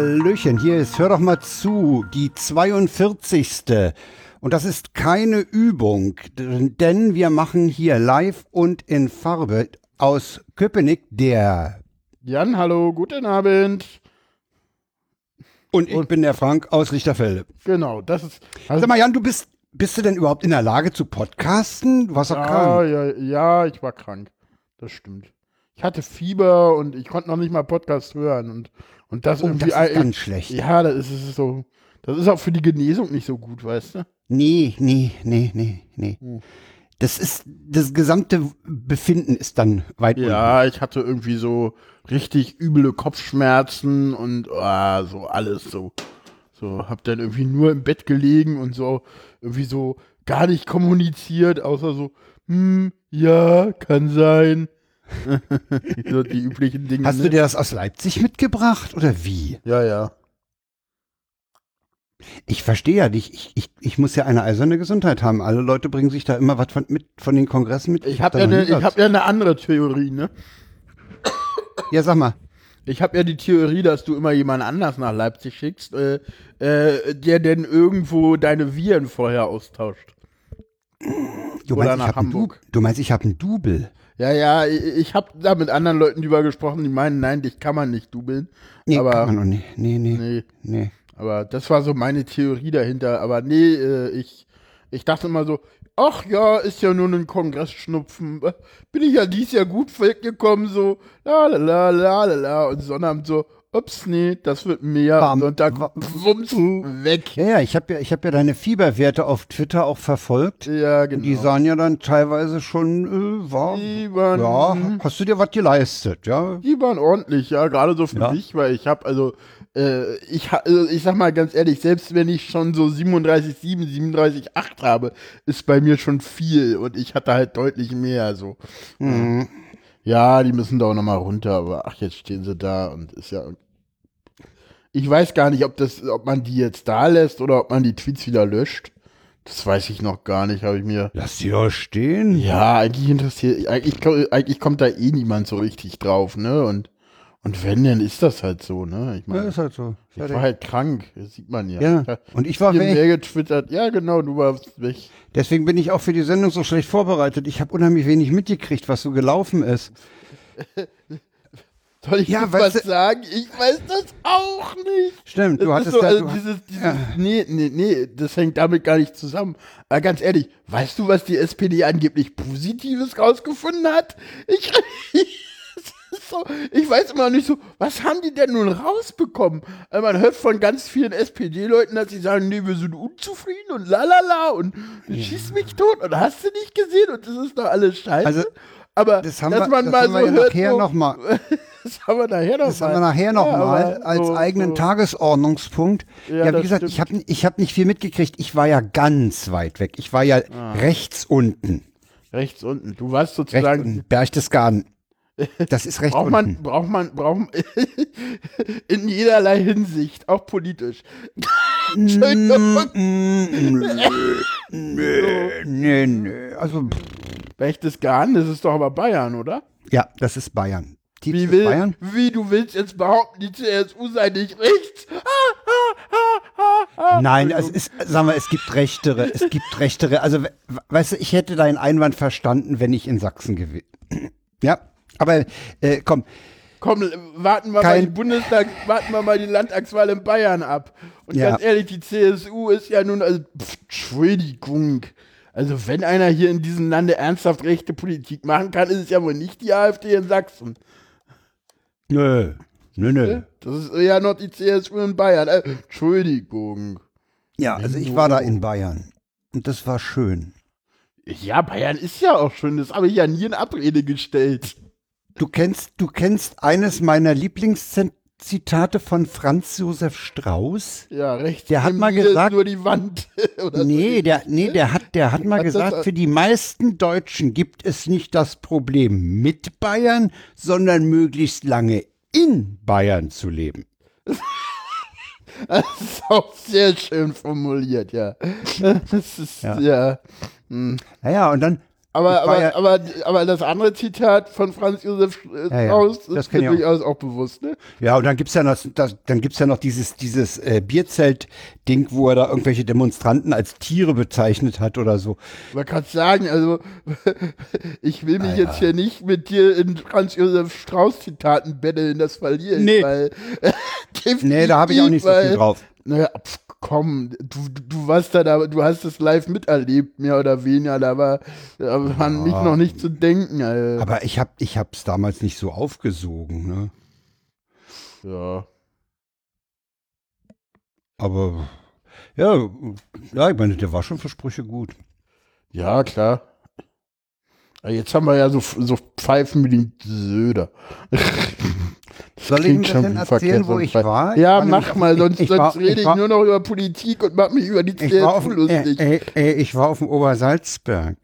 Hallöchen, hier ist, hör doch mal zu, die 42. Und das ist keine Übung, denn wir machen hier live und in Farbe aus Köpenick der. Jan, hallo, guten Abend. Und ich und, bin der Frank aus Lichterfelde. Genau, das ist. Also, Sag mal, Jan, du bist, bist du denn überhaupt in der Lage zu podcasten? Du warst ja, doch krank. Ja, ja, ich war krank. Das stimmt. Ich hatte Fieber und ich konnte noch nicht mal Podcast hören und, und das oh, irgendwie. Das ist ganz schlecht. Ja, das ist so. Das ist auch für die Genesung nicht so gut, weißt du? Nee, nee, nee, nee, nee. Hm. Das ist, das gesamte Befinden ist dann weit Ja, unten. ich hatte irgendwie so richtig üble Kopfschmerzen und oh, so alles so. So, hab dann irgendwie nur im Bett gelegen und so, irgendwie so gar nicht kommuniziert, außer so, hm, ja, kann sein. so die üblichen Dinge. Hast ne? du dir das aus Leipzig mitgebracht oder wie? Ja, ja. Ich verstehe ja dich. Ich, ich, ich muss ja eine eiserne Gesundheit haben. Alle Leute bringen sich da immer was von, mit, von den Kongressen mit. Ich, ich habe ja, ne, hab ja eine andere Theorie, ne? Ja, sag mal. Ich habe ja die Theorie, dass du immer jemand anders nach Leipzig schickst, äh, äh, der denn irgendwo deine Viren vorher austauscht. Du Oder meinst, nach Hamburg. Du meinst, ich habe einen Double. Ja, ja, ich, ich habe da mit anderen Leuten drüber gesprochen, die meinen, nein, dich kann man nicht dubeln. Nee, aber, kann man noch nicht. Nee, nee, nee. nee. Aber das war so meine Theorie dahinter. Aber nee, äh, ich, ich dachte immer so, ach ja, ist ja nur ein Kongressschnupfen. Bin ich ja dies Jahr gut weggekommen, so, la la la la la la. Und Sonnabend so, ups, nee, das wird mehr. Bam. Und da wumms weg. Ja, ja, ich habe ja, ich hab ja deine Fieberwerte auf Twitter auch verfolgt. Ja, genau. Die sahen ja dann teilweise schon, äh, war, die waren, ja, hast du dir was geleistet, ja? Die waren ordentlich, ja, gerade so für ja. mich, weil ich habe, also, äh, ich, also ich sag mal ganz ehrlich, selbst wenn ich schon so 37,7, 37,8 habe, ist bei mir schon viel und ich hatte halt deutlich mehr, so. Mhm. Ja, die müssen da auch nochmal runter, aber ach, jetzt stehen sie da und ist ja. Ich weiß gar nicht, ob das, ob man die jetzt da lässt oder ob man die Tweets wieder löscht. Das weiß ich noch gar nicht, habe ich mir. Lass sie auch stehen. Ja, eigentlich interessiert, eigentlich, eigentlich kommt da eh niemand so richtig drauf, ne? Und und wenn, dann ist das halt so, ne? Ich meine, ja, ist halt so. Ich war halt krank, das sieht man ja. Ja, und ich war weg. Mehr getwittert. Ja, genau, du warst weg. Deswegen bin ich auch für die Sendung so schlecht vorbereitet. Ich habe unheimlich wenig mitgekriegt, was so gelaufen ist. Soll ich ja, was du, sagen? Ich weiß das auch nicht. Stimmt, du das hattest so, da, also dieses, dieses, ja. nee, nee, nee, das hängt damit gar nicht zusammen. Aber ganz ehrlich, weißt du, was die SPD angeblich Positives rausgefunden hat? Ich, so, ich weiß immer nicht so, was haben die denn nun rausbekommen? Also man hört von ganz vielen SPD-Leuten, dass sie sagen, nee, wir sind unzufrieden und lalala und ja. schieß mich tot und hast du nicht gesehen und das ist doch alles scheiße. Also, aber das haben dass man wir, mal so hört, nachher so, noch mal. das haben wir nachher noch das mal. haben wir nachher noch ja, mal als so, eigenen so. Tagesordnungspunkt. Ja, ja wie gesagt, stimmt. ich habe ich hab nicht viel mitgekriegt. Ich war ja ganz weit weg. Ich war ja ah. rechts unten. Rechts unten. Du warst sozusagen Berchtesgaden. Das ist recht braucht man, braucht man, braucht man in jederlei Hinsicht, auch politisch. nö, nö, nö, also Berchtesgaden, das ist doch aber Bayern, oder? Ja, das ist Bayern. wie, will, Bayern? wie du willst jetzt behaupten, die CSU sei nicht rechts? Nein, es ist, sagen wir, es gibt rechtere, es gibt rechtere. Also, weißt du, ich hätte deinen Einwand verstanden, wenn ich in Sachsen gewesen. ja, aber äh, komm. Komm, warten wir mal die Bundestag, warten wir mal die Landtagswahl in Bayern ab. Und ja. ganz ehrlich, die CSU ist ja nun, also, pff, Entschuldigung. Also, wenn einer hier in diesem Lande ernsthaft rechte Politik machen kann, ist es ja wohl nicht die AfD in Sachsen. Nö. Nö, nö. Das ist ja noch die CSU in Bayern. Äh, Entschuldigung. Ja, also ich war da in Bayern. Und das war schön. Ja, Bayern ist ja auch schön. Das habe ich ja nie in Abrede gestellt. Du kennst, du kennst eines meiner Lieblingszitate von Franz Josef Strauß? Ja, recht. Der hat mal gesagt, nur die Wand. nee, so. der, nee, der hat, der hat mal hat gesagt, für die meisten Deutschen gibt es nicht das Problem mit Bayern, sondern möglichst lange in Bayern zu leben. Das ist auch sehr schön formuliert, ja. Das ist, ja. ja. Hm. Naja, und dann, Aber, aber, ja, aber, aber das andere Zitat von Franz Josef Strauß ja, ist mir durchaus auch bewusst, ne? Ja, und dann gibt's ja noch, das, dann gibt's ja noch dieses, dieses äh, Bierzelt-Ding, wo er da irgendwelche Demonstranten als Tiere bezeichnet hat oder so. Man kann sagen, also ich will mich ah, jetzt hier nicht mit dir in Franz Josef Strauß-Zitaten betteln, das verliere ich, nee. weil Nee, da habe ich auch nicht so viel drauf. Naja, pf, komm, du, du warst da, da, du hast es live miterlebt, mehr oder weniger, da war, da war nicht, noch nicht zu denken. Alter. Aber ich hab, ich hab's damals nicht so aufgesogen, ne? Ja. Aber, ja, ja, ich meine, der war schon für Sprüche gut. Ja, klar. Jetzt haben wir ja so, so Pfeifen wie den Söder. Soll ich Ihnen denn erzählen, wo ich war? Ja, ich mach mal, sonst, ich, sonst war, rede ich, war, nur noch über Politik und mach mich über die CSU lustig. Äh, äh, ich war auf dem Obersalzberg.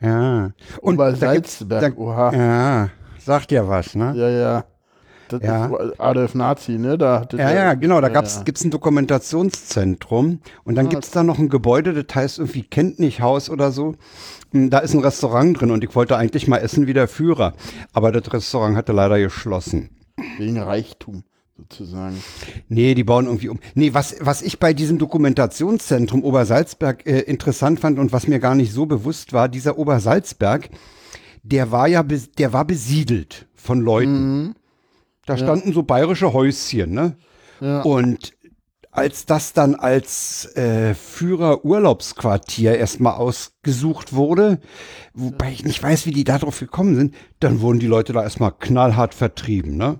Ja. Und Obersalzberg, da, oha. Ja, sagt ja was, ne? Ja, ja. Das ja. ist Adolf Nazi, ne? Da ja, ja, genau. Da ja, ja. gibt es ein Dokumentationszentrum und dann ah, gibt es da noch ein Gebäude, das heißt irgendwie Kenntnichhaus oder so. Hm, da ist ein Restaurant drin und ich wollte eigentlich mal essen wie der Führer. Aber das Restaurant hatte leider geschlossen. Wegen Reichtum sozusagen. Nee, die bauen irgendwie um. Nee, was, was ich bei diesem Dokumentationszentrum Obersalzberg äh, interessant fand und was mir gar nicht so bewusst war, dieser Obersalzberg, der war ja, der war besiedelt von Leuten. Mhm. Da standen ja. so bayerische Häuschen, ne? Ja. Und als das dann als äh, Führer-Urlaubsquartier erstmal ausgesucht wurde, wobei ich nicht weiß, wie die darauf gekommen sind, dann wurden die Leute da erstmal knallhart vertrieben, ne?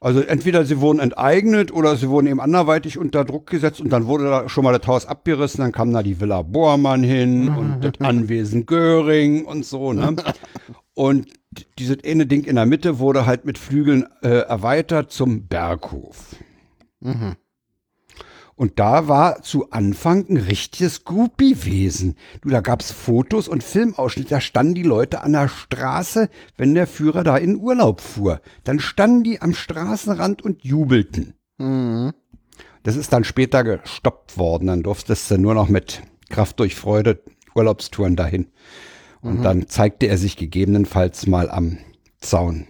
Also entweder sie wurden enteignet oder sie wurden eben anderweitig unter Druck gesetzt und dann wurde da schon mal das Haus abgerissen, dann kam da die Villa Bormann hin und das Anwesen Göring und so, ne? Und dieses eine Ding in der Mitte wurde halt mit Flügeln äh, erweitert zum Berghof. Mhm. Und da war zu Anfang ein richtiges Groupie-Wesen. Du, da gab's Fotos und Filmausschnitte, da standen die Leute an der Straße, wenn der Führer da in Urlaub fuhr. Dann standen die am Straßenrand und jubelten. Mhm. Das ist dann später gestoppt worden. Dann durftest du nur noch mit Kraft durch Freude Urlaubstouren dahin. Und mhm. dann zeigte er sich gegebenenfalls mal am Zaun.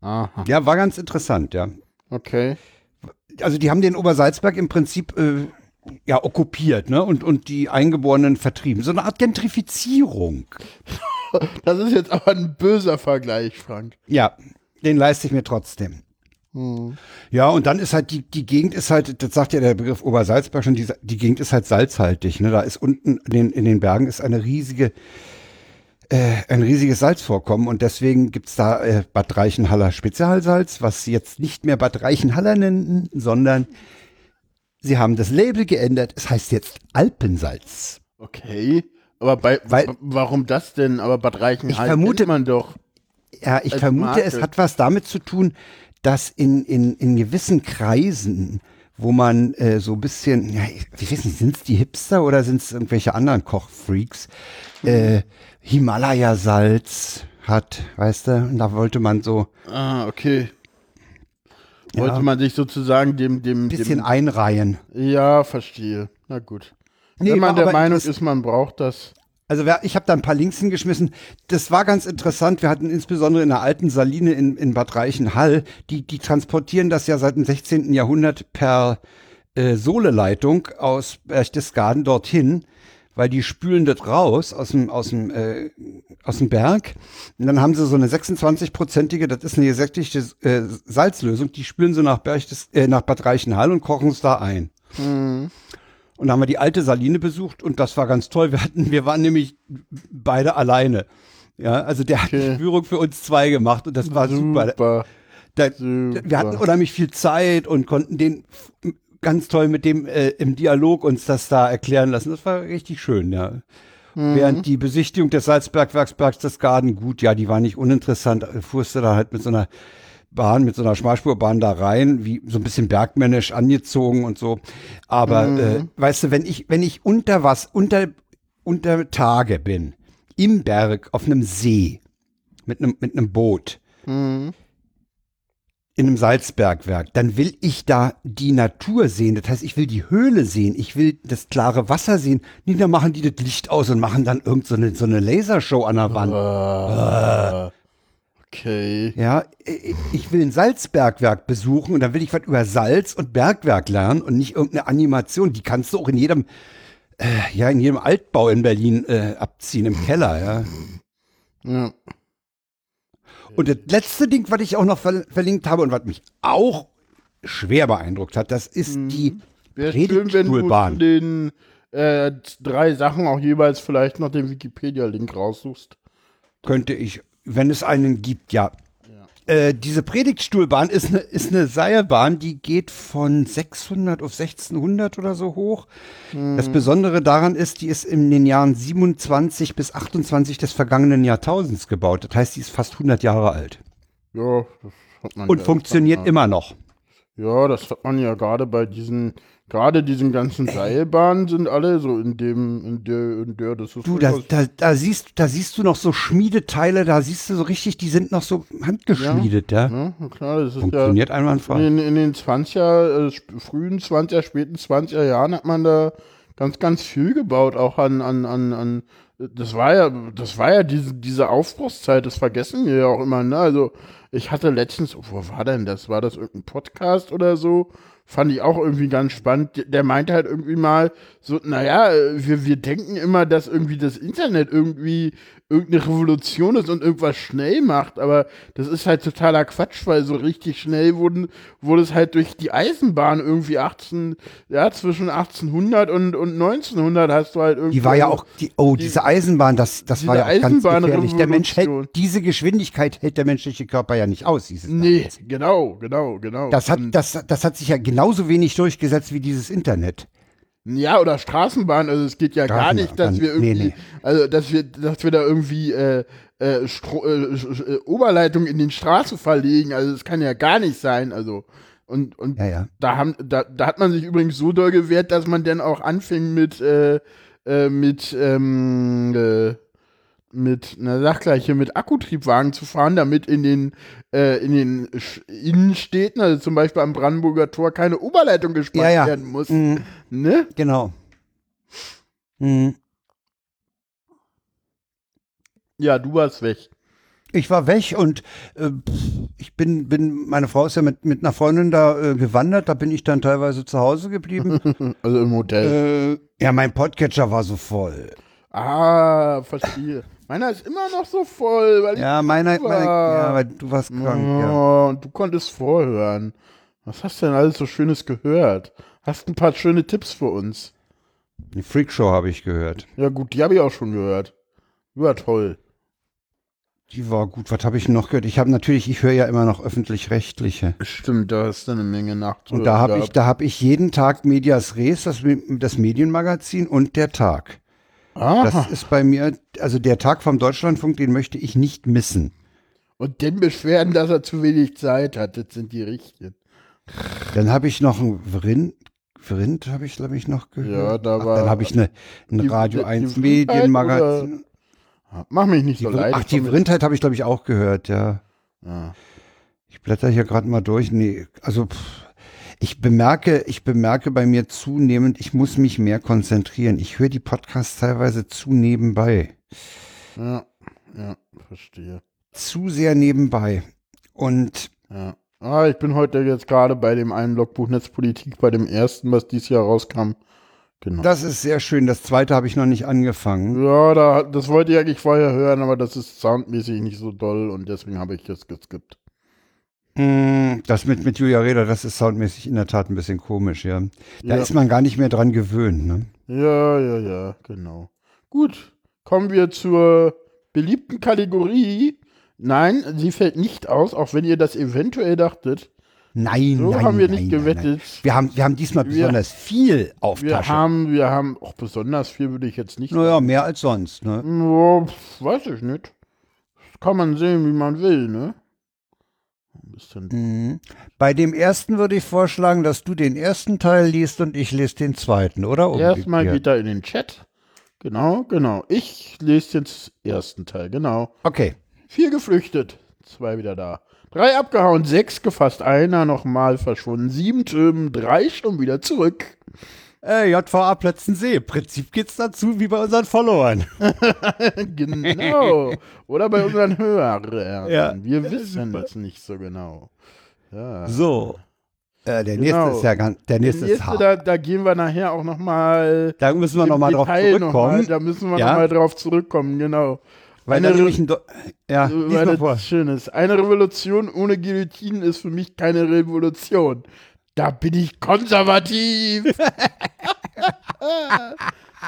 Aha. Ja, war ganz interessant, ja. Okay also die haben den Obersalzberg im Prinzip äh, ja okkupiert, ne? Und, und die Eingeborenen vertrieben. So eine Art Gentrifizierung. Das ist jetzt aber ein böser Vergleich, Frank. Ja, den leiste ich mir trotzdem. Ja, und dann ist halt die, die Gegend ist halt, das sagt ja der Begriff Obersalzberg schon, die, die Gegend ist halt salzhaltig. Ne? Da ist unten in den, in den Bergen ist eine riesige äh, ein riesiges Salzvorkommen und deswegen gibt's da äh, Bad Reichenhaller Spezialsalz, was sie jetzt nicht mehr Bad Reichenhaller nennen, sondern sie haben das Label geändert. Es heißt jetzt Alpensalz. Okay, aber bei Weil, warum das denn? Aber Bad Reichenhall vermute man doch. Ja, ich vermute, Marke. es hat was damit zu tun, dass in, in, in gewissen Kreisen wo man äh, so ein bisschen, ja, wie wissen, sind es die Hipster oder sind es irgendwelche anderen Kochfreaks, äh, Himalaya-Salz hat, weißt du? Und da wollte man so. Ah, okay. Wollte ja, man sich sozusagen dem, dem. Bisschen dem, einreihen. Ja, verstehe. Na gut. Nee, Wenn man der Meinung ist, man braucht das. Also ich habe da ein paar Links hingeschmissen. Das war ganz interessant. Wir hatten insbesondere in der alten Saline in, in Bad Reichenhall, die, die transportieren das ja seit dem 16. Jahrhundert per äh, Sohleleitung aus Berchtesgaden dorthin, weil die spülen das raus aus dem, aus dem, äh, aus dem Berg. Und dann haben sie so eine 26-prozentige, das ist eine gesättigte äh, Salzlösung, die spülen sie nach, Berchtes, äh, nach Bad Reichenhall und kochen es da ein. Mhm. Und da haben wir die alte Saline besucht und das war ganz toll. Wir hatten, wir waren nämlich beide alleine. Ja, also der hat okay. die Führung für uns zwei gemacht und das war super. super. Da, super. Wir hatten unheimlich viel Zeit und konnten den ganz toll mit dem äh, im Dialog uns das da erklären lassen. Das war richtig schön, ja. Mhm. Während die Besichtigung des Salzbergwerks Berchtesgaden, gut, ja, die war nicht uninteressant, fuhrst du da halt mit so einer Bahn, mit so einer Schmalspurbahn da rein, wie so ein bisschen bergmännisch angezogen und so. Aber mhm. äh, weißt du, wenn ich, wenn ich unter was, unter, unter Tage bin, im Berg, auf einem See, mit einem, mit einem Boot, mhm. in einem Salzbergwerk, dann will ich da die Natur sehen. Das heißt, ich will die Höhle sehen, ich will das klare Wasser sehen. Nee, dann machen die das Licht aus und machen dann irgend so eine, so eine Lasershow an der Wand. Ah, okay. Ja, ich will ein Salzbergwerk besuchen und dann will ich was über Salz und Bergwerk lernen und nicht irgendeine Animation. Die kannst du auch in jedem, äh, ja, in jedem Altbau in Berlin äh, abziehen, im Keller, ja. Ja. Und das letzte Ding, was ich auch noch ver verlinkt habe und was mich auch schwer beeindruckt hat, das ist die du zu Predigtstuhlbahn. den äh, drei Sachen auch jeweils vielleicht noch den Wikipedia-Link raussuchst. Könnte ich, wenn es einen gibt, ja. Äh, diese Predigtstuhlbahn ist eine ist eine Seilbahn, die geht von 600 auf 1600 oder so hoch. Das Besondere daran ist, die ist in den Jahren 27 bis 28 des vergangenen Jahrtausends gebaut. Das heißt, die ist fast 100 Jahre alt Ja, das hat man und ja funktioniert immer noch. Ja, das hat man ja gerade bei diesen, gerade diesen ganzen Seilbahnen sind alle so in dem, in der, in der, das ist Du, da, da, da, siehst, da siehst du noch so Schmiedeteile, da siehst du so richtig, die sind noch so handgeschmiedet, ja. ja, na klar, das ist ja, Funktioniert einwandfrei. In, in den 20er, äh, frühen 20er, späten 20er Jahren hat man da ganz, ganz viel gebaut, auch an, an, an, an das war ja, das war ja diese, diese Aufbruchszeit, das vergessen wir ja auch immer, ne? Also, ich hatte letztens, wo war denn das? War das irgendein Podcast oder so? Fand ich auch irgendwie ganz spannend. Der- meinte halt irgendwie mal so, naja, wir, wir denken immer, dass irgendwie das Internet irgendwie irgendeine Revolution ist und irgendwas schnell macht, aber das ist halt totaler Quatsch, weil so richtig schnell wurden, wurde es halt durch die Eisenbahn irgendwie 18, ja, zwischen 1800 und, und 1900 hast du halt irgendwie. Die war ja auch, die, oh, diese Eisenbahn, das, das war ja auch ganz gefährlich. Der Mensch hält, Eisenbahnrevolution. diese Geschwindigkeit hält der menschliche Körper ja nicht aus. Dieses Nee, genau, genau, genau. Das hat, das, das hat sich ja genauso wenig durchgesetzt wie dieses Internet. Ja, oder Straßenbahn, also es geht ja gar nicht, dass wir nee, irgendwie, nee. also dass wir, dass wir da irgendwie äh, äh, Stro äh, äh, Oberleitung in den Straßen verlegen, also das kann ja gar nicht sein, also und und Ja, ja. da haben, da, da hat man sich übrigens so doll gewehrt, dass man dann auch anfing mit äh, äh, mit ähm, äh, mit, gleich hier, mit Akkutriebwagen zu fahren, damit in den, äh, in den Innenstädten, also zum Beispiel am Brandenburger Tor, keine Oberleitung gespannt Ja, ja. werden muss. Mhm, Ne? genau. Mhm. Ja, du warst weg. Ich war weg und äh, ich bin, bin, meine Frau ist ja mit, mit einer Freundin da äh, gewandert, da bin ich dann teilweise zu Hause geblieben. Also im Hotel. äh, ja, mein Podcatcher war so voll. Ah, verstehe. Meiner ist immer noch so voll, weil Ja, ich meiner, war. ja, weil du warst krank, ja. Oh, und du konntest vorhören. Was hast du denn alles so Schönes gehört? Hast ein paar schöne Tipps für uns? Die Freakshow habe ich gehört. Ja gut, die habe ich auch schon gehört. Die war toll. Die war gut. Was habe ich noch gehört? Ich habe natürlich, ich höre ja immer noch öffentlich-rechtliche. Stimmt, da hast du eine Menge nachzuhören. Und da habe ich, da habe ich jeden Tag Medias Res, das, das Medienmagazin und der Tag. Das Aha. ist bei mir, also der Tag vom Deutschlandfunk, den möchte ich nicht missen. Und den Beschwerden, dass er zu wenig Zeit hat, das sind die richtigen. Dann habe ich noch ein Vrind, Vrind habe ich, glaube ich, noch gehört. Ja, da Ach, war- Dann habe ich eine, ein Die- Radio die 1 Vrindheit Medienmagazin. Mach mich nicht so leid. ach, die Vrindheit habe ich, glaube ich, auch gehört, ja. Ja. Ich blätter hier gerade mal durch. Nee, also pff, ich bemerke, ich bemerke bei mir zunehmend, ich muss mich mehr konzentrieren. Ich höre die Podcasts teilweise zu nebenbei. ja, ja, verstehe. Zu sehr nebenbei. Und Ja. Ah, ich bin heute jetzt gerade bei dem einen Logbuch Netzpolitik, bei dem ersten, was dieses Jahr rauskam. Genau. das ist sehr schön. Das zweite habe ich noch nicht angefangen. ja, da, das wollte ich eigentlich vorher hören, aber das ist soundmäßig nicht so doll und deswegen habe ich das geskippt. Mm, Das mit, mit Julia Reda, das ist soundmäßig in der Tat ein bisschen komisch, ja. Da Ja. ist man gar nicht mehr dran gewöhnt, ne? Ja, ja, ja, genau. Gut, kommen wir zur beliebten Kategorie. Nein, sie fällt nicht aus, auch wenn ihr das eventuell dachtet. Nein, So nein, haben wir nein, nicht nein, gewettet. Nein. Wir haben, wir haben diesmal Wir- besonders viel auf Wir Tasche. haben, wir haben, auch besonders viel würde ich jetzt nicht naja, mehr als sonst, ne? Ja, weiß ich nicht. Das kann man sehen, wie man will, ne? Mhm. Bei dem ersten würde ich vorschlagen, dass du den ersten Teil liest und ich lese den zweiten, oder? Erstmal geht er in den Chat. Genau, genau. Ich lese jetzt ersten Teil, genau. Okay. Vier geflüchtet, zwei wieder da. Drei abgehauen, sechs gefasst, einer nochmal verschwunden, sieben Türmen, drei schon wieder zurück. Äh, JVA Plötzensee. Im Prinzip geht's dazu wie bei unseren Followern. genau. Oder bei unseren Hörern. Ja. Wir wissen es nicht so genau. Ja. So. Äh, der Genau. nächste ist ja ganz, der nächste, Der ist nächste, hart. da, da gehen wir nachher auch nochmal. Da müssen wir nochmal drauf zurückkommen. da müssen wir Ja. nochmal drauf zurückkommen, genau. weil eine nämlich ein ja, Weil mal das vor. Schönes. Eine Revolution ohne Guillotinen ist für mich keine Revolution. Da bin ich konservativ.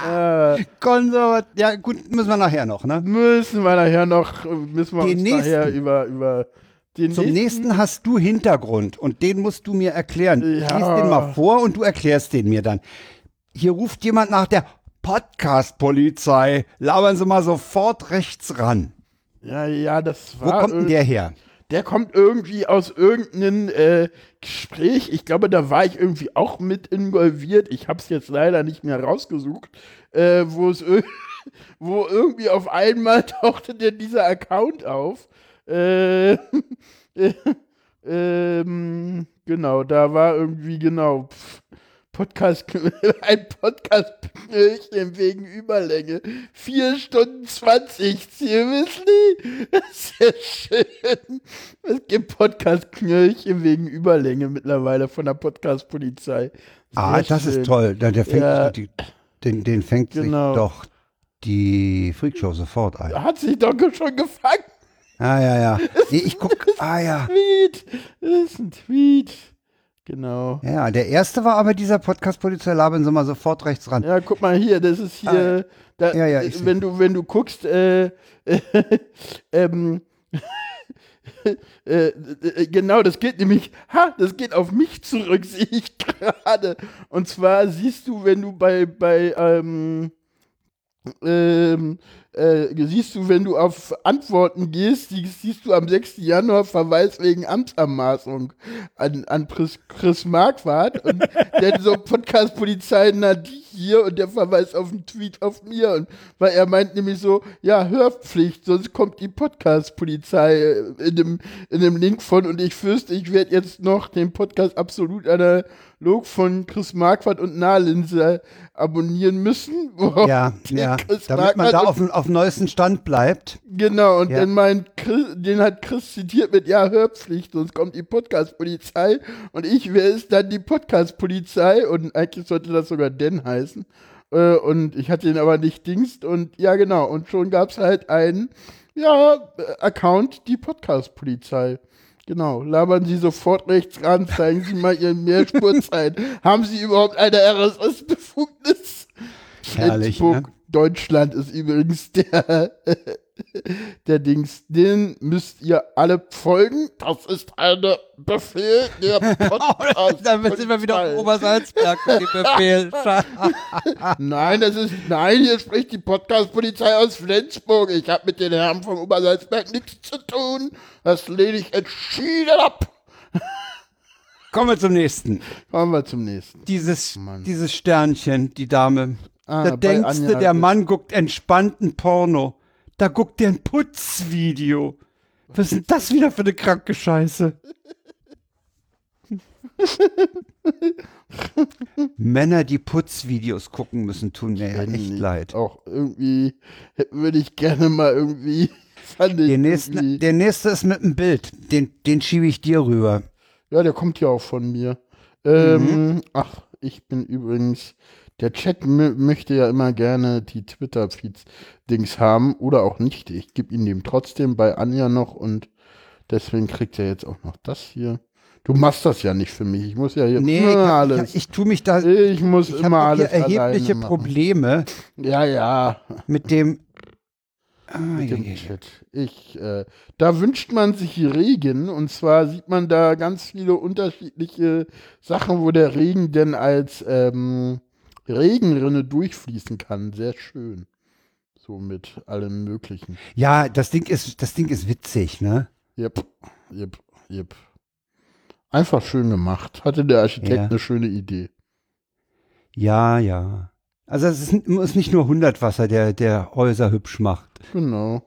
äh, Konservat ja, gut, müssen wir nachher noch, ne? müssen wir nachher noch, müssen wir Den uns nachher nächsten. über, über den Zum nächsten hast du Hintergrund und den musst du mir erklären. Ich Ja. lese den mal vor und du erklärst den mir dann. Hier ruft jemand nach der Podcast-Polizei. Labern Sie mal sofort rechts ran. Ja, ja, das Wo war. kommt denn der her? Der kommt irgendwie aus irgendeinem äh, Gespräch. Ich glaube, da war ich irgendwie auch mit involviert. Ich habe es jetzt leider nicht mehr rausgesucht, äh, wo es wo irgendwie auf einmal tauchte der dieser Account auf. Äh, äh, ähm, genau, da war irgendwie genau pf, Podcast, ein Podcast-Knöllchen wegen Überlänge. Vier Stunden 20, seriously? Sehr schön. Es gibt Podcast-Knöllchen wegen Überlänge mittlerweile von der Podcast-Polizei. Ah, das schön. ist toll. Da- Der fängt Ja. die, den, den fängt Genau. sich doch die Freakshow sofort ein. Hat sich doch schon gefangen. Ah, ja, ja. Nee, ich guck. Ah, ja. Tweet. Das ist ein Tweet. Genau. Ja, der erste war aber dieser Podcast-Polizei. Labern Sie mal sofort rechts ran. Ja, guck mal hier, das ist hier, da, Ah, Ja, ja, ich wenn du wenn du guckst, äh, ähm, äh, äh, genau, das geht nämlich, ha, das geht auf mich zurück, sehe ich gerade. Und zwar siehst du, wenn du bei bei ähm, ähm, äh, siehst du, wenn du auf Antworten gehst, die, siehst du am 6. Januar Verweis wegen Amtsanmaßung an, an Chris, Chris Marquardt und der so Podcast-Polizei, na die hier und der verweist auf einen Tweet auf mir und weil er meint nämlich so, ja, Hörpflicht, sonst kommt die Podcast-Polizei äh, in dem, in dem Link von und ich fürchte, ich werde jetzt noch den Podcast absolut analog von Chris Marquardt und Nahlinse abonnieren müssen. Ja, ja. Chris Damit man da Marquardt auf, dem- auf dem neuesten Stand bleibt. Genau, und Ja. dann meint Chris, den hat Chris zitiert mit, ja, Hörpflicht, sonst kommt die Podcast-Polizei. Und ich, wer ist dann die Podcast-Polizei? Und eigentlich sollte das sogar Den heißen. Äh, und ich hatte ihn aber nicht dingst. Und ja, genau. Und schon gab es halt einen, ja, äh, Account, die Podcast-Polizei. Genau, labern Sie sofort rechts ran, zeigen Sie mal Ihren Mehrspurzeit. Haben Sie überhaupt eine RSS-Befugnis? Herrlich, ne? Deutschland ist übrigens der, der Dings. Den müsst ihr alle folgen. Das ist ein Befehl der Podcast. Dann sind wir wieder auf Obersalzberg mit dem Befehl. Nein, das ist, nein, hier spricht die Podcast-Polizei aus Flensburg. Ich habe mit den Herren vom Obersalzberg nichts zu tun. Das lehne ich entschieden ab. Kommen wir zum nächsten. Kommen wir zum nächsten. Dieses, Mann. dieses Sternchen, die Dame. Ah, da denkst du, der Mann guckt entspannten Porno. Da guckt der ein Putzvideo. Was ist denn das wieder für eine kranke Scheiße? Männer, die Putzvideos gucken müssen, tun mir ja echt Nicht. leid. Auch irgendwie würde ich gerne mal irgendwie. Der nächste, der nächste ist mit einem Bild. Den, den schiebe ich dir rüber. Ja, der kommt ja auch von mir. Ähm, Mhm. Ach, ich bin übrigens. Der Chat mö- möchte ja immer gerne die Twitter-Feeds-Dings haben oder auch nicht. Ich gebe ihn dem trotzdem bei Anja noch und deswegen kriegt er jetzt auch noch das hier. Du machst das ja nicht für mich. Ich muss ja hier Nee, immer ich, alles. ich, ich tue mich da. Ich, muss Ich immer habe hier alles erhebliche alleine machen. Probleme Ja, ja. mit dem. Ah, Mit ja, dem ja, ja. Chat. Ich, äh, da wünscht man sich Regen und zwar sieht man da ganz viele unterschiedliche Sachen, wo der Regen denn als ähm, Regenrinne durchfließen kann. Sehr schön. So mit allem Möglichen. ja, das Ding ist, das Ding ist witzig, ne? Jep, jep, jep. Einfach schön gemacht. Hatte der Architekt Ja. eine schöne Idee. Ja, ja. Also es ist, ist nicht nur Hundertwasser, der, der Häuser hübsch macht. Genau.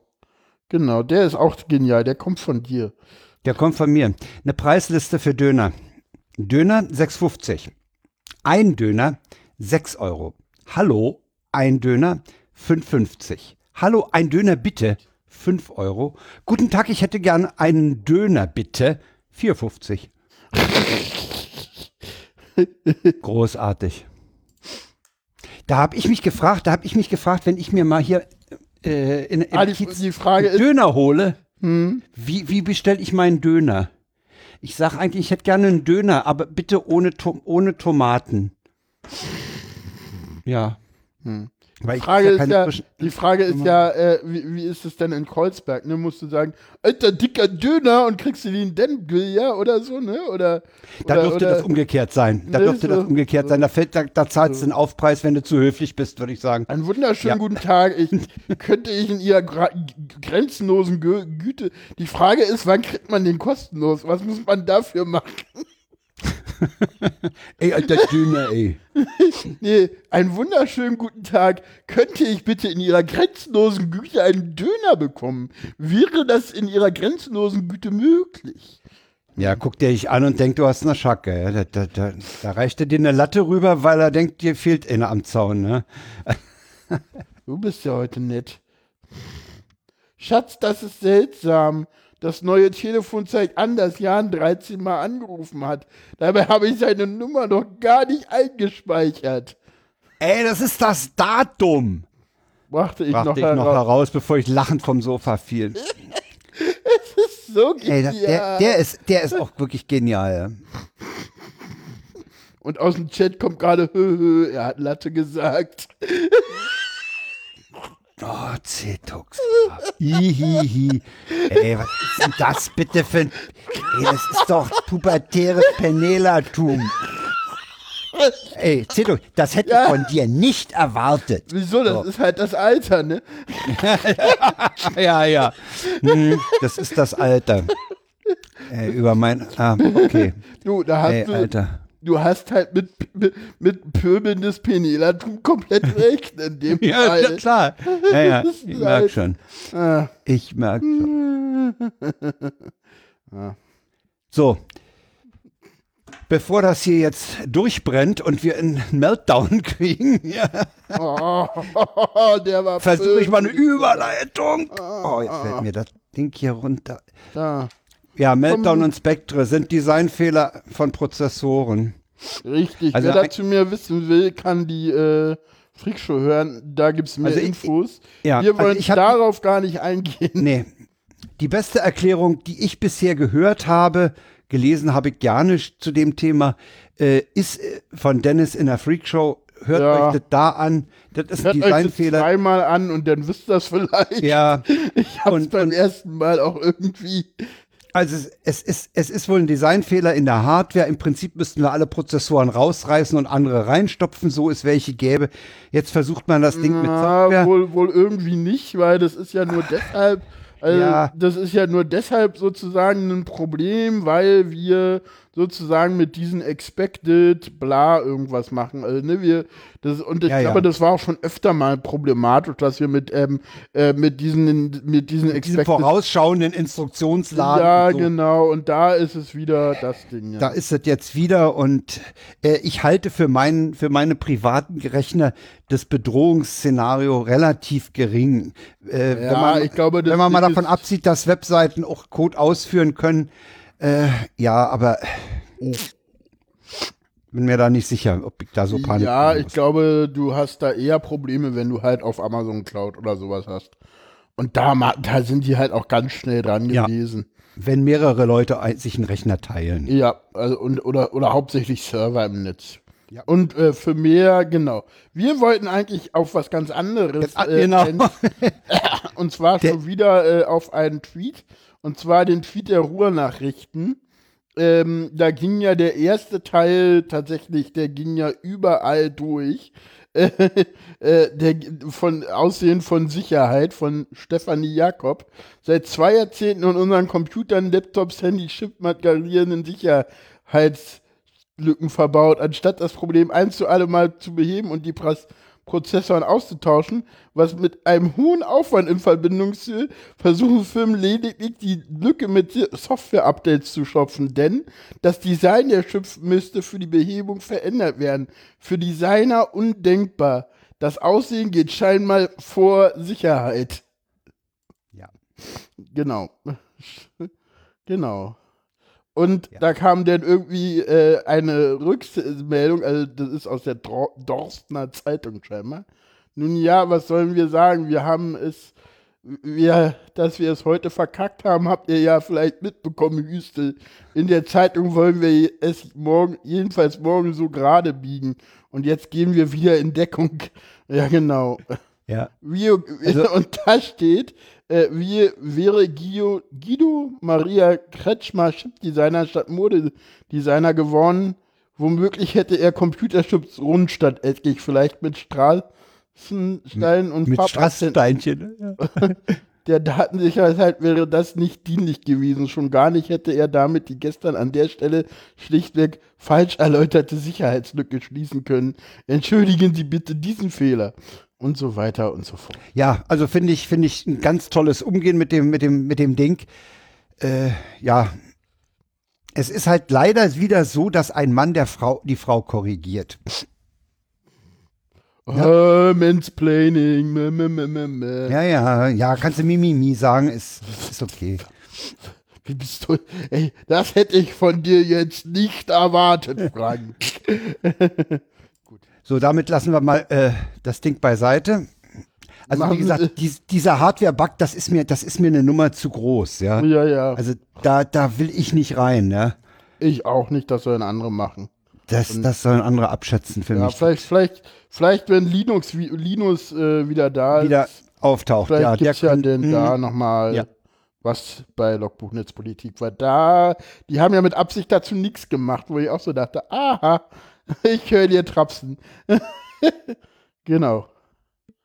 Genau, der ist auch genial. Der kommt von dir. Der kommt von mir. Eine Preisliste für Döner. Döner 6,50. Ein Döner 6 Euro. Hallo, ein Döner 5,50. Hallo, ein Döner bitte 5 Euro. Guten Tag, ich hätte gern einen Döner bitte 4,50. Großartig. Da habe ich mich gefragt, da habe ich mich gefragt, wenn ich mir mal hier äh, in, in Ah, die, die Frage ist, Döner hole, hm, wie, wie bestelle ich meinen Döner? Ich sage eigentlich, ich hätte gerne einen Döner, aber bitte ohne, ohne Tomaten. Ja. Weil ich Frage ist ja, die Frage ist ja, äh, wie, wie ist es denn in Kreuzberg? Ne? Musst du sagen, alter dicker Döner und kriegst du den denn ja oder so, ne? Oder, Da oder, dürfte oder, das umgekehrt sein. Da Ne, dürfte das so- umgekehrt sein. Da, fällt, da, da zahlst du den Aufpreis, wenn du zu höflich bist, würde ich sagen. Einen wunderschönen Ja. guten Tag. Ich könnte ich in ihrer gra grenzenlosen Gü Güte. Die Frage ist, wann kriegt man den kostenlos? Was muss man dafür machen? Ey, alter Döner, ey. Nee, einen wunderschönen guten Tag. Könnte ich bitte in ihrer grenzenlosen Güte einen Döner bekommen? Wäre das in ihrer grenzenlosen Güte möglich? Ja, guckt er dich an und denkt, du hast eine Schacke. Da, da, da, da reicht er dir eine Latte rüber, weil er denkt, dir fehlt eine am Zaun. Ne? Du bist ja heute nett. Schatz, das ist seltsam. Das neue Telefon zeigt an, dass Jan 13 Mal angerufen hat. Dabei habe ich seine Nummer noch gar nicht eingespeichert. Ey, das ist das Datum. Brachte ich Brachte noch ich heraus. noch heraus, bevor ich lachend vom Sofa fiel. So Ey, das, der, genial. der, ist, der ist auch wirklich genial. Und aus dem Chat kommt gerade, hö, hö, er hat Latte gesagt. Oh, Cetux. Hihihi. Ey, was ist denn das bitte für ein... Ey, das ist doch pubertäres Penelatum. Ey, Cetux, das hätte Ja. ich von dir nicht erwartet. Wieso? Das So. ist halt das Alter, ne? Ja, ja. Hm, das ist das Alter. Ey, über mein... Ah, okay. Du, da hast Ey, du, Alter. Du hast halt mit, mit, mit pöbelndes Penelatum komplett recht in dem Ja, Fall. ja, klar. Ja, ja, ich merk halt- schon. Ah. Ich merk schon. So. Bevor das hier jetzt durchbrennt und wir einen Meltdown kriegen, ja, Oh, versuche ich mal eine. Überleitung. Oh, jetzt fällt mir das Ding hier runter. Da. Ja, Meltdown und Spectre sind Designfehler von Prozessoren. Richtig. Also Wer dazu mehr wissen will, kann die äh, Freakshow hören. Da gibt es mehr Also ich- Infos. ja, Wir also wollen ich hab- darauf gar nicht eingehen. Nee. Die beste Erklärung, die ich bisher gehört habe, gelesen habe ich gar nicht zu dem Thema, äh, ist äh, von Dennis in der Freakshow. Hört Ja. euch das da an. Das ist ein Hört euch das Designfehler. zweimal an und dann wisst ihr das vielleicht. Ja, Ich hab's Und- beim ersten Mal auch irgendwie. Also es, es, ist, es ist wohl ein Designfehler in der Hardware. Im Prinzip müssten wir alle Prozessoren rausreißen und andere reinstopfen, so es welche gäbe. Jetzt versucht man das Ding mit Na, Software. wohl, wohl irgendwie nicht, weil das ist ja nur deshalb, also Ja. das ist ja nur deshalb sozusagen ein Problem, weil wir sozusagen mit diesen Expected bla irgendwas machen. Also, ne, wir, das, und ich Ja, glaube, ja. das war auch schon öfter mal problematisch, dass wir mit, ähm, äh, mit diesen, mit diesen Diesen Expected vorausschauenden Instruktionsladen. Ja, und so. genau, und da ist es wieder das Ding. Ja. Da ist es jetzt wieder und äh, ich halte für, meinen, für meine privaten Rechner das Bedrohungsszenario relativ gering. Äh, wenn Ja, man, ich glaube, wenn man mal davon absieht, dass Webseiten auch Code ausführen können, äh, ja, aber bin mir da nicht sicher, ob ich da so Panik Ja, ich glaube, du hast da eher Probleme, wenn du halt auf Amazon Cloud oder sowas hast. Und da, da sind die halt auch ganz schnell dran Ja. gewesen. Wenn mehrere Leute sich einen Rechner teilen. Ja, also und, oder, oder hauptsächlich Server im Netz. Ja. Und äh, für mehr, genau. Wir wollten eigentlich auf was ganz anderes. Ah, Äh, genau. und zwar Der- schon wieder äh, auf einen Tweet. Und zwar den Tweet der Ruhrnachrichten. Ähm, da ging ja der erste Teil tatsächlich, der ging ja überall durch. Äh, der von Aussehen von Sicherheit von Stefanie Jakob. Seit zwei Jahrzehnten in unseren Computern, Laptops, Handys, chipmateriellen Sicherheitslücken verbaut, anstatt das Problem ein zu alle Mal zu beheben und die Pras Prozessoren auszutauschen, was mit einem hohen Aufwand in Verbindung steht, versuchen Firmen lediglich die Lücke mit Software-Updates zu stopfen, denn das Design der Chips müsste für die Behebung verändert werden. Für Designer undenkbar. Das Aussehen geht scheinbar vor Sicherheit. Ja. Genau. genau. Und Ja. da kam dann irgendwie äh, eine Rückmeldung, also das ist aus der Dor Dorstner Zeitung scheinbar. Nun ja, was sollen wir sagen? Wir haben es, wir, dass wir es heute verkackt haben, habt ihr ja vielleicht mitbekommen, Hüstel. In der Zeitung wollen wir es morgen, jedenfalls morgen so gerade biegen. Und jetzt gehen wir wieder in Deckung. Ja, genau. Ja. Wir, Also- und da steht, äh, wie wäre Guido, Guido Maria Kretschmer Chipdesigner statt Modedesigner geworden. Womöglich hätte er Computerchips rund statt eckig, vielleicht mit Straßensteinen und Mit. Strasssteinchen. ne? Der Datensicherheit wäre das nicht dienlich gewesen. Schon gar nicht hätte er damit die gestern an der Stelle schlichtweg falsch erläuterte Sicherheitslücke schließen können. Entschuldigen Sie bitte diesen Fehler. Und so weiter und so fort. Ja, also finde ich, finde ich ein ganz tolles Umgehen mit dem, mit dem, mit dem Ding. Äh, ja. Es ist halt leider wieder so, dass ein Mann der Frau, die Frau korrigiert. Ja. Mansplaining. Mä, mä, mä, mä, mä. Ja, ja, ja, kannst du Mimimi sagen, ist, ist okay. Wie bist du? Ey, das hätte ich von dir jetzt nicht erwartet, Frank. So, damit lassen wir mal äh, das Ding beiseite. Also Machen wie gesagt, dies, dieser Hardware-Bug, das ist mir, das ist mir eine Nummer zu groß, ja. ja, ja. Also da, da will ich nicht rein, ja. Ich auch nicht, das sollen andere machen. Das, das sollen andere abschätzen für Ja, mich. vielleicht, vielleicht, vielleicht, wenn Linux, Linus äh, wieder da Wieder ist, auftaucht. vielleicht Ja, gibt's der ja kann- denn Mhm. da nochmal Ja. was bei Logbuch Netzpolitik, weil da, die haben ja mit Absicht dazu nichts gemacht, wo ich auch so dachte, aha, ich höre dir trapsen. genau.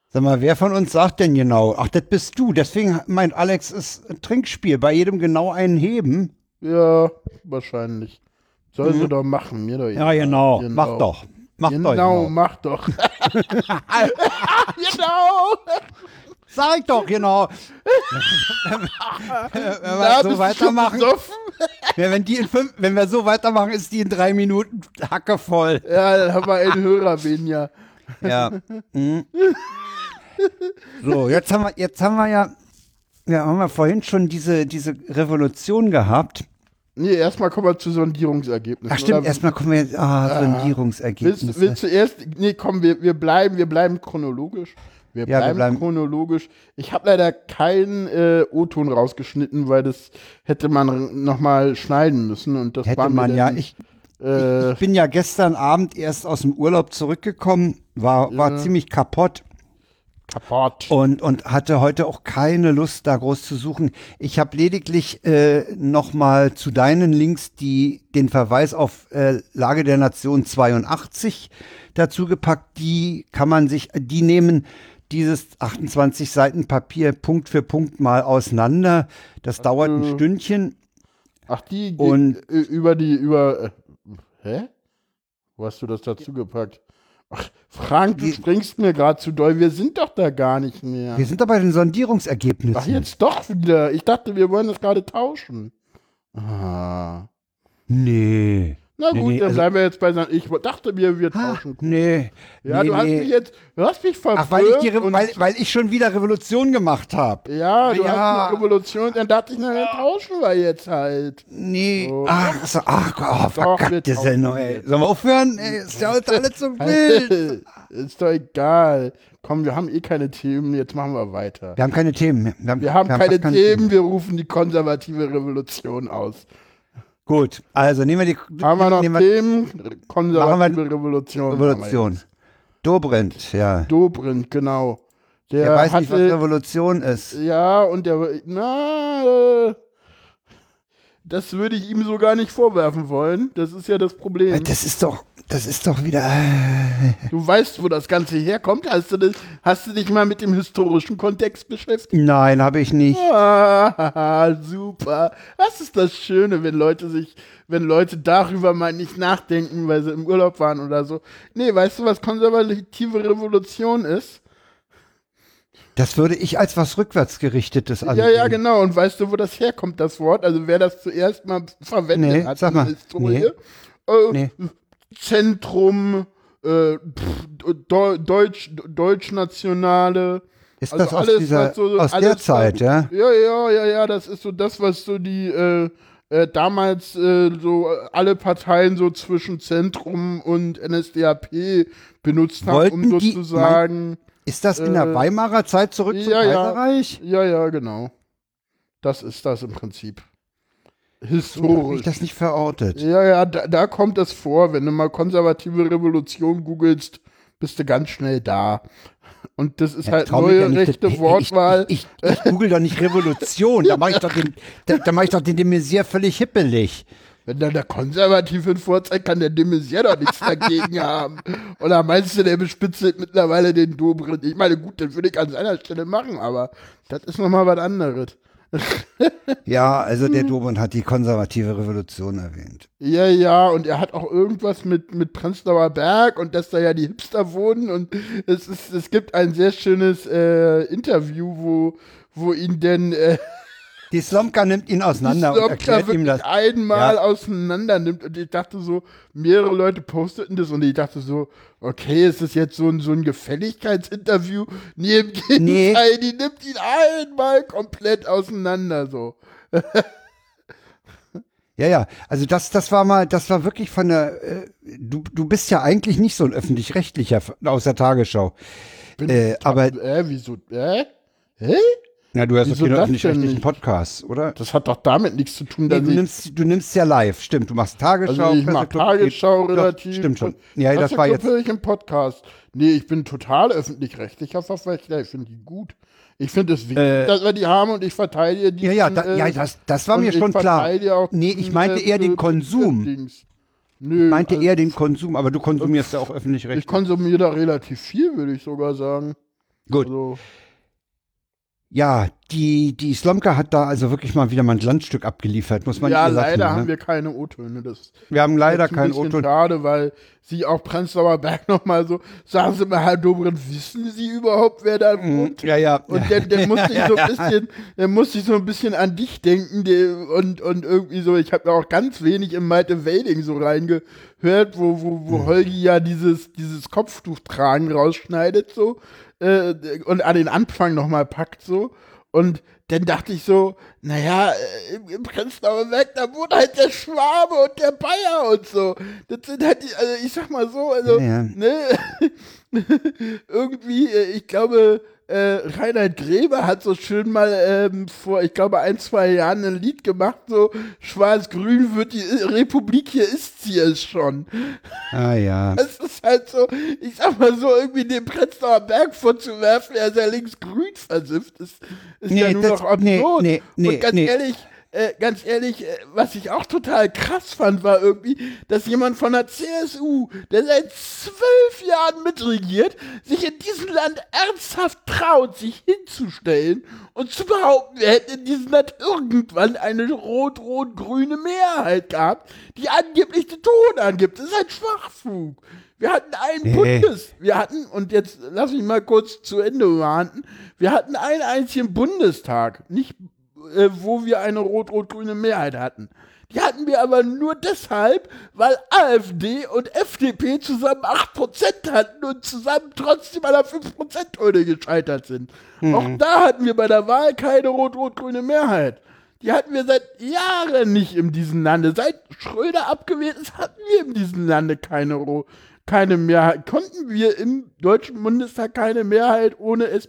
Sag mal, wer von uns sagt denn genau? Ach, das bist du. Deswegen meint Alex, es ist ein Trinkspiel. Bei jedem genau einen heben. Ja, wahrscheinlich. Soll Mhm. sie doch machen, mir doch Ja, genau. Mach doch. Mach genau, doch. Genau. mach doch. genau. Sag doch, genau. wenn wir so weitermachen, ja, wenn, die in fünf, wenn wir so weitermachen, ist die in drei Minuten hacke voll. Ja, dann haben wir einen Hörer weniger. Ja. Mhm. So, jetzt haben wir, jetzt haben wir ja, ja, haben wir vorhin schon diese, diese Revolution gehabt. Nee, erstmal kommen wir zu Sondierungsergebnissen. Ach stimmt, erstmal kommen wir ah, Willst, Sondierungsergebnisse. willst du erst, nee, komm, wir, wir bleiben, wir bleiben chronologisch. Wir Ja, wir bleiben, chronologisch. Ich habe leider keinen äh, O-Ton rausgeschnitten, weil das hätte man nochmal schneiden müssen und das war Hätte mir man ja, dann, ich, äh, ich bin ja gestern Abend erst aus dem Urlaub zurückgekommen, war, war Ja. ziemlich kaputt kaputt. und, und hatte heute auch keine Lust, da groß zu suchen. Ich habe lediglich äh, nochmal zu deinen Links die, den Verweis auf äh, Lage der Nation 82 dazu gepackt. Die kann man sich, die nehmen dieses 28 Seiten Papier Punkt für Punkt mal auseinander. Das dauert ein Stündchen. Ach, die und- und, über die, über, äh, hä? Wo hast du das dazu gepackt? Ach, Frank, du springst mir gerade zu doll. Wir sind doch da gar nicht mehr. Wir sind doch bei den Sondierungsergebnissen. Ach, jetzt doch wieder. Ich dachte, wir wollen das gerade tauschen. Ah. Nee. Na Nee, gut, nee, dann also- bleiben wir jetzt bei sein. Ich dachte mir, wir tauschen. nee. ja, nee, du hast nee. mich jetzt, du hast mich verwirrt. Ach, weil ich, die, weil, weil ich schon wieder Revolution gemacht habe. ja, du Ja. hast eine Revolution, dann dachte ich, na, dann tauschen wir jetzt halt. Nee. Oh. Ach, so, ach, oh, wir verkackte Sendung, ey. jetzt. Sollen wir aufhören? Ey, ist ja uns alle zu wild. Ist doch egal. Komm, wir haben eh keine Themen, jetzt machen wir weiter. Wir haben keine Themen mehr. Wir haben keine fast Themen, wir rufen die konservative Revolution aus. Gut, also nehmen wir die Haben wir noch nehmen wir Themen? Konservative Revolution. wir Revolution. Dobrindt, ja. Dobrindt, genau. Der, Der weiß nicht, was hatte, Revolution ist. ja, und der, na, das würde ich ihm so gar nicht vorwerfen wollen. Das ist ja das Problem. Das ist doch, das ist doch wieder. Du weißt, wo das Ganze herkommt? Hast du, das, hast du dich mal mit dem historischen Kontext beschäftigt? Nein, habe ich nicht. Ah, super. Das ist das Schöne, wenn Leute sich, wenn Leute darüber mal nicht nachdenken, weil sie im Urlaub waren oder so. Nee, weißt du, was konservative Revolution ist? Das würde ich als was rückwärtsgerichtetes ansehen. Ja, ja, genau. Und weißt du, wo das herkommt, das Wort? Also wer das zuerst mal verwendet Nee, hat sag mal. in der Historie? Nee. Äh, Nee. Zentrum, äh, pff, Deu- Deutsch, Deutschnationale. Ist Also das aus, alles, dieser, so- aus der Zeit, ja? Ja, ja, ja, ja, das ist so das, was so die äh, äh, damals äh, so äh, alle Parteien so zwischen Zentrum und NSDAP benutzt haben, um sozusagen. Ist das in der Äh, Weimarer Zeit zurück zum ja, ja. Kaiserreich? Ja, ja, genau. Das ist das im Prinzip. Historisch. ich das nicht verortet. Ja, ja, da, da kommt es vor. Wenn du mal konservative Revolution googelst, bist du ganz schnell da. Und das ist Ja, halt neue ja nicht, rechte ich- Wortwahl. Ich, ich, ich, google doch nicht Revolution. Da mache ich doch den, da, da mach ich doch den de Maizière völlig hippelig. Wenn dann der Konservative einen Vorzeig kann der de Maizière doch nichts dagegen haben. Oder meinst du, der bespitzelt mittlerweile den Dobrindt? Ich meine, gut, das würde ich an seiner Stelle machen, aber das ist nochmal was anderes. Ja, also der Dobrindt hat die konservative Revolution erwähnt. Ja, ja, und er hat auch irgendwas mit, mit Prenzlauer Berg und dass da ja die Hipster wohnen und es, ist, es gibt ein sehr schönes äh, Interview, wo, wo ihn denn äh, Die Slomka nimmt ihn auseinander und Slomka erklärt ihm das. einmal Ja. auseinander nimmt und ich dachte so, mehrere Leute posteten das und ich dachte so, okay, ist das jetzt so ein, so ein Gefälligkeitsinterview? Nee, im Gegenteil, Nee. die nimmt ihn einmal komplett auseinander so. Ja, ja. Also das, das war mal, das war wirklich von der. Äh, du, du bist ja eigentlich nicht so ein öffentlich-rechtlicher aus der Tagesschau. Äh, aber Äh, wieso? Äh? Hä? Na, du hast doch Wieso keine das öffentlich-rechtlichen? Podcasts, oder? Das hat doch damit nichts zu tun, Nee, du ich nimmst, du nimmst ja live, stimmt. Du machst Tagesschau. Also ich mache Tagesschau doch, relativ. Stimmt schon. Ja, das war jetzt. ich im Podcast. Nee, ich bin total öffentlich-rechtlicher Verfechter. Ich finde die gut. Ich finde es wichtig, Äh, dass wir die haben und ich verteidige die. Ja, ja, da, ja das, das war mir schon klar. Nee, ich meinte eher den Konsum. Nö, Ich meinte also eher den Konsum, aber du konsumierst ja auch ich öffentlich-rechtlich. konsumiere da relativ viel, würde ich sogar sagen. Gut. Also, Ja, die, die Slomka hat da also wirklich mal wieder mal ein Glanzstück abgeliefert, muss man ja, sagen, leider ne? haben wir keine O-Töne. Das wir haben leider Jetzt ein kein bisschen Auto. Schade, weil sie auch Prenzlauer Berg nochmal so, sagen Sie mal, Herr Dobrindt, wissen Sie überhaupt, wer da wohnt? Ja, ja. Und dann, dann musste ich so ein bisschen, dann musste ich so ein bisschen an dich denken der, und, und irgendwie so, ich habe auch ganz wenig in Malte Welding so reingehört, wo, wo, wo Hm. Holgi ja dieses, dieses Kopftuch tragen rausschneidet so äh, und an den Anfang nochmal packt so. Und dann dachte ich so, naja, äh, im, Prenzlauer Berg, da wohnt halt der Schwabe und der Bayer und so. Das sind halt die, also ich sag mal so, also, Ja, ja. ne, irgendwie, äh, ich glaube, äh, Reinhard Gräber hat so schön mal ähm, vor, ich glaube, ein, zwei Jahren ein Lied gemacht, so Schwarz-Grün wird die Republik, hier ist sie es schon. Ah, ja. Es ist halt so, ich sag mal so, irgendwie dem Prenzlauer Berg vorzuwerfen, er sei links-grün versifft, ist, ist ja Nee, nur das- noch absurd. nee, nee, nee, Und ganz nee. ehrlich, äh, ganz ehrlich, äh, was ich auch total krass fand, war irgendwie, dass jemand von der CSU, der seit zwölf Jahren mitregiert, sich in diesem Land ernsthaft traut, sich hinzustellen und zu behaupten, wir hätten in diesem Land irgendwann eine rot-rot-grüne Mehrheit gehabt, die angeblich den Ton angibt. Das ist ein Schwachfug. Wir hatten einen Nee. Bundes, wir hatten, und jetzt lass mich mal kurz zu Ende warten, wir hatten einen einzigen Bundestag, nicht, äh, wo wir eine rot-rot-grüne Mehrheit hatten. Die hatten wir aber nur deshalb, weil AfD und FDP zusammen 8% hatten und zusammen trotzdem an der 5%-Hürde gescheitert sind. Auch da hatten wir bei der Wahl keine rot-rot-grüne Mehrheit. Die hatten wir seit Jahren nicht in diesem Lande. Seit Schröder abgewählt ist, hatten wir in diesem Lande keine, Ro keine Mehrheit. Konnten wir im Deutschen Bundestag keine Mehrheit ohne es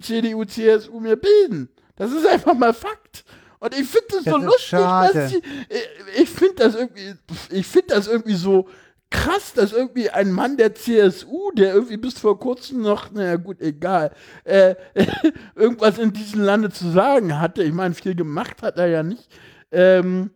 CDU, CSU mehr bilden. Das ist einfach mal Fakt. Und ich finde das so Das ist lustig, dass sie, ich- ich finde das irgendwie, ich finde das irgendwie so krass, dass irgendwie ein Mann der CSU, der irgendwie bis vor kurzem noch, naja gut, egal, äh, irgendwas in diesem Lande zu sagen hatte, ich meine, viel gemacht hat er ja nicht, ähm,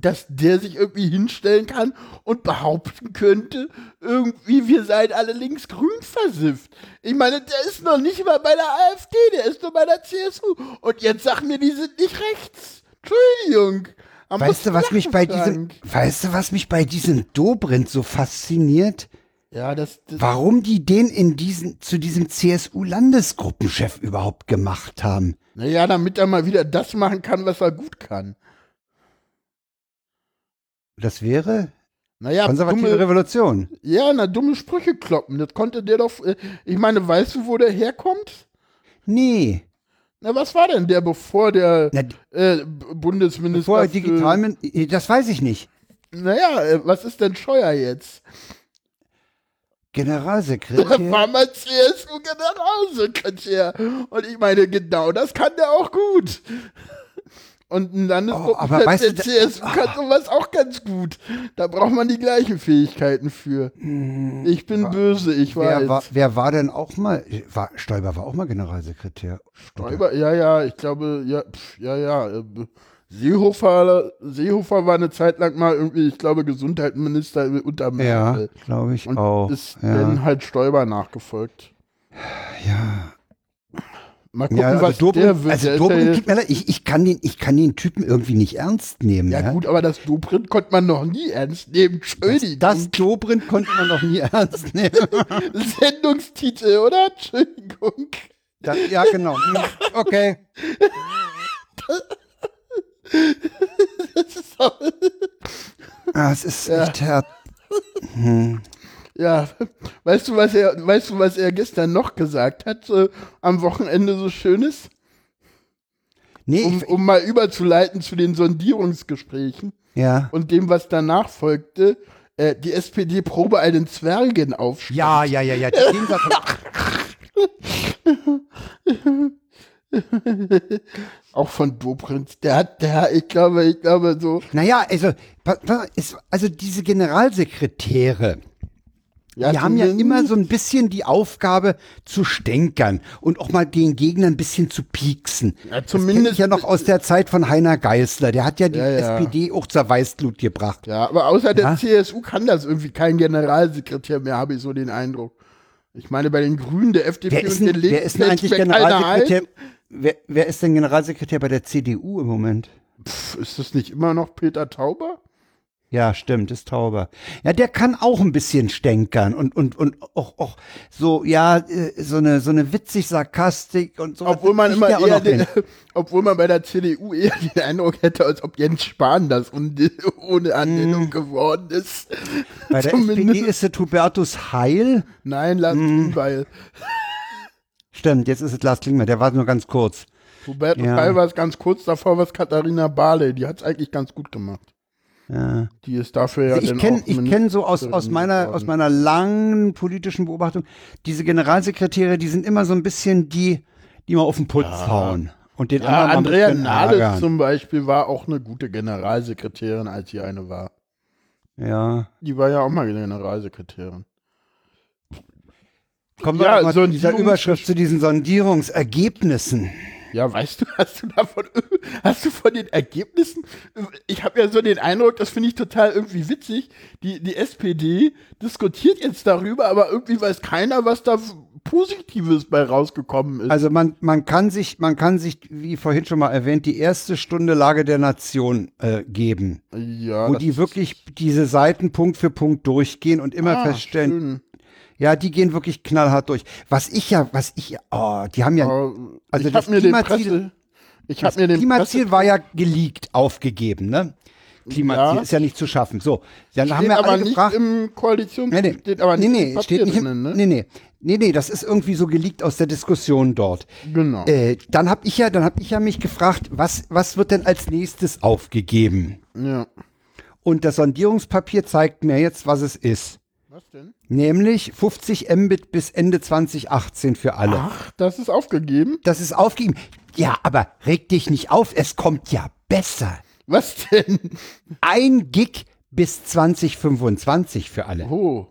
dass der sich irgendwie hinstellen kann und behaupten könnte, irgendwie wir seien alle linksgrün versifft. Ich meine, der ist noch nicht mal bei der AfD, der ist nur bei der CSU. Und jetzt sagen mir, die sind nicht rechts. Entschuldigung. Man Weißt du, was mich bei diesem, weißt du, was mich bei diesem Dobrindt so fasziniert? Ja, das, das Warum die den in diesen, zu diesem CSU-Landesgruppenchef überhaupt gemacht haben? naja, damit er mal wieder das machen kann, was er gut kann. Das wäre Naja, konservative dumme, Revolution. ja, na, dumme Sprüche kloppen. Das konnte der doch. äh, Ich meine, weißt du, wo der herkommt? Nee. Na, was war denn der, bevor der Na, äh, Bundesminister. vorher für- digital, das weiß ich nicht. Naja, äh, was ist denn Scheuer jetzt? Der Generalsekretär. war mal CSU-Generalsekretär. Und ich meine, genau das kann der auch gut. Und ein Oh, aber Landesgruppenchef weißt du, kann sowas auch ganz gut. Da braucht man die gleichen Fähigkeiten für. Ich bin böse, ich weiß. Hm, Wer war, wer war denn auch mal, war, Stoiber war auch mal Generalsekretär. Stoiber, ja, ja, ich glaube, ja, pf, ja, ja. äh, Seehofer, Seehofer war eine Zeit lang mal irgendwie, ich glaube, Gesundheitsminister unter Ja, glaube ich Und auch. ist ja. dann halt Stoiber nachgefolgt. ja. Mal gucken, Ja, was Dobrindt, der wird. also ja, tut mir leid, ich, ich, kann den, ich kann den Typen irgendwie nicht ernst nehmen. ja Ja, gut, aber das Dobrindt konnte man noch nie ernst nehmen. Entschuldigung. Das Dobrindt konnte man noch nie ernst nehmen. Sendungstitel, oder? Entschuldigung. Das, ja, genau. Hm, Okay. Das ist Ah, es ist Ja. echt hart. Ja, weißt du, was er, weißt du, was er gestern noch gesagt hat, so am Wochenende so Schönes? Nee, Um, ich, um mal überzuleiten zu den Sondierungsgesprächen ja. und dem, was danach folgte. Äh, die SPD probe einen Zwergenaufstand. Ja, ja, ja, ja. Satz, Auch von Dobrindt. Der hat, der, ich glaube, ich glaube so. naja, also, also diese Generalsekretäre, Ja, die haben ja immer so ein bisschen die Aufgabe zu stänkern und auch mal den Gegner ein bisschen zu pieksen. Ja, Das zumindest. ich ja noch aus der Zeit von Heiner Geißler. Der hat ja die Ja, ja. SPD auch zur Weißglut gebracht. Ja, aber außer der. CSU kann das irgendwie kein Generalsekretär mehr, habe ich so den Eindruck. Ich meine, bei den Grünen, der FDP Wer ist und denn, den Linken wer ist denn eigentlich Generalsekretär? ein. Wer, wer ist denn Generalsekretär bei der CDU im Moment? Pff, ist das nicht immer noch Peter Tauber? Ja, stimmt, ist Tauber. Ja, der kann auch ein bisschen stänkern und, und, und auch, auch so, ja, äh, so eine, so eine witzig Sarkastik und so. Obwohl man immer eher den, obwohl man bei der CDU eher den Eindruck hätte, als ob Jens Spahn das ohne. Anlehnung geworden ist. Bei der zumindest- SPD ist es Hubertus Heil. Nein, Lars Mhm. Klingbeil. Stimmt, jetzt ist es Lars Klingbeil, der war nur ganz kurz. Hubertus Ja. Heil war es ganz kurz davor, was Katharina Barley. Die hat es eigentlich ganz gut gemacht. Ja. Die ist dafür ja Also ich kenne kenn so aus, aus, meiner, aus meiner langen politischen Beobachtung, diese Generalsekretäre, die sind immer so ein bisschen die, die mal auf den Putz hauen. Und den Ja, Andrea Nahles zum Beispiel war auch eine gute Generalsekretärin, als sie eine war. Ja. Die war ja auch mal Generalsekretärin. Kommen wir Ja, mal zu dieser Überschrift zu diesen Sondierungsergebnissen. Ja, weißt du, hast du davon, hast du von den Ergebnissen, ich habe ja so den Eindruck, das finde ich total irgendwie witzig, die, die SPD diskutiert jetzt darüber, aber irgendwie weiß keiner, was da Positives bei rausgekommen ist. Also man, man kann sich, man kann sich, wie vorhin schon mal erwähnt, die erste Stunde Lage der Nation äh, geben, ja, wo die wirklich diese Seiten Punkt für Punkt durchgehen und immer Ah, feststellen, schön. Ja, die gehen wirklich knallhart durch. Was ich ja, was ich ja, oh, die haben ja, Also ich das habe mir den Klimaziel- Presse, ich das habe mir den Klimaziel Presse- war ja geleakt, aufgegeben, ne? Klimaziel Ja. ist ja nicht zu schaffen. So, dann haben steht wir aber alle nicht gefragt, im Koalitions, Nee, nee. steht aber nee, nicht nee, im steht nicht im, ne? nee, nee. Nee, nee, das ist irgendwie so geleakt aus der Diskussion dort. Genau. Äh, dann habe ich ja, dann habe ich ja mich gefragt, was, was wird denn als nächstes aufgegeben? ja. Und das Sondierungspapier zeigt mir jetzt, was es ist. Was denn? Nämlich 50 Mbit bis Ende 2018 für alle. Ach, das ist aufgegeben. Das ist aufgegeben. Ja, aber reg dich nicht auf, es kommt ja besser. Was denn? Ein Gig bis 2025 für alle. Oh.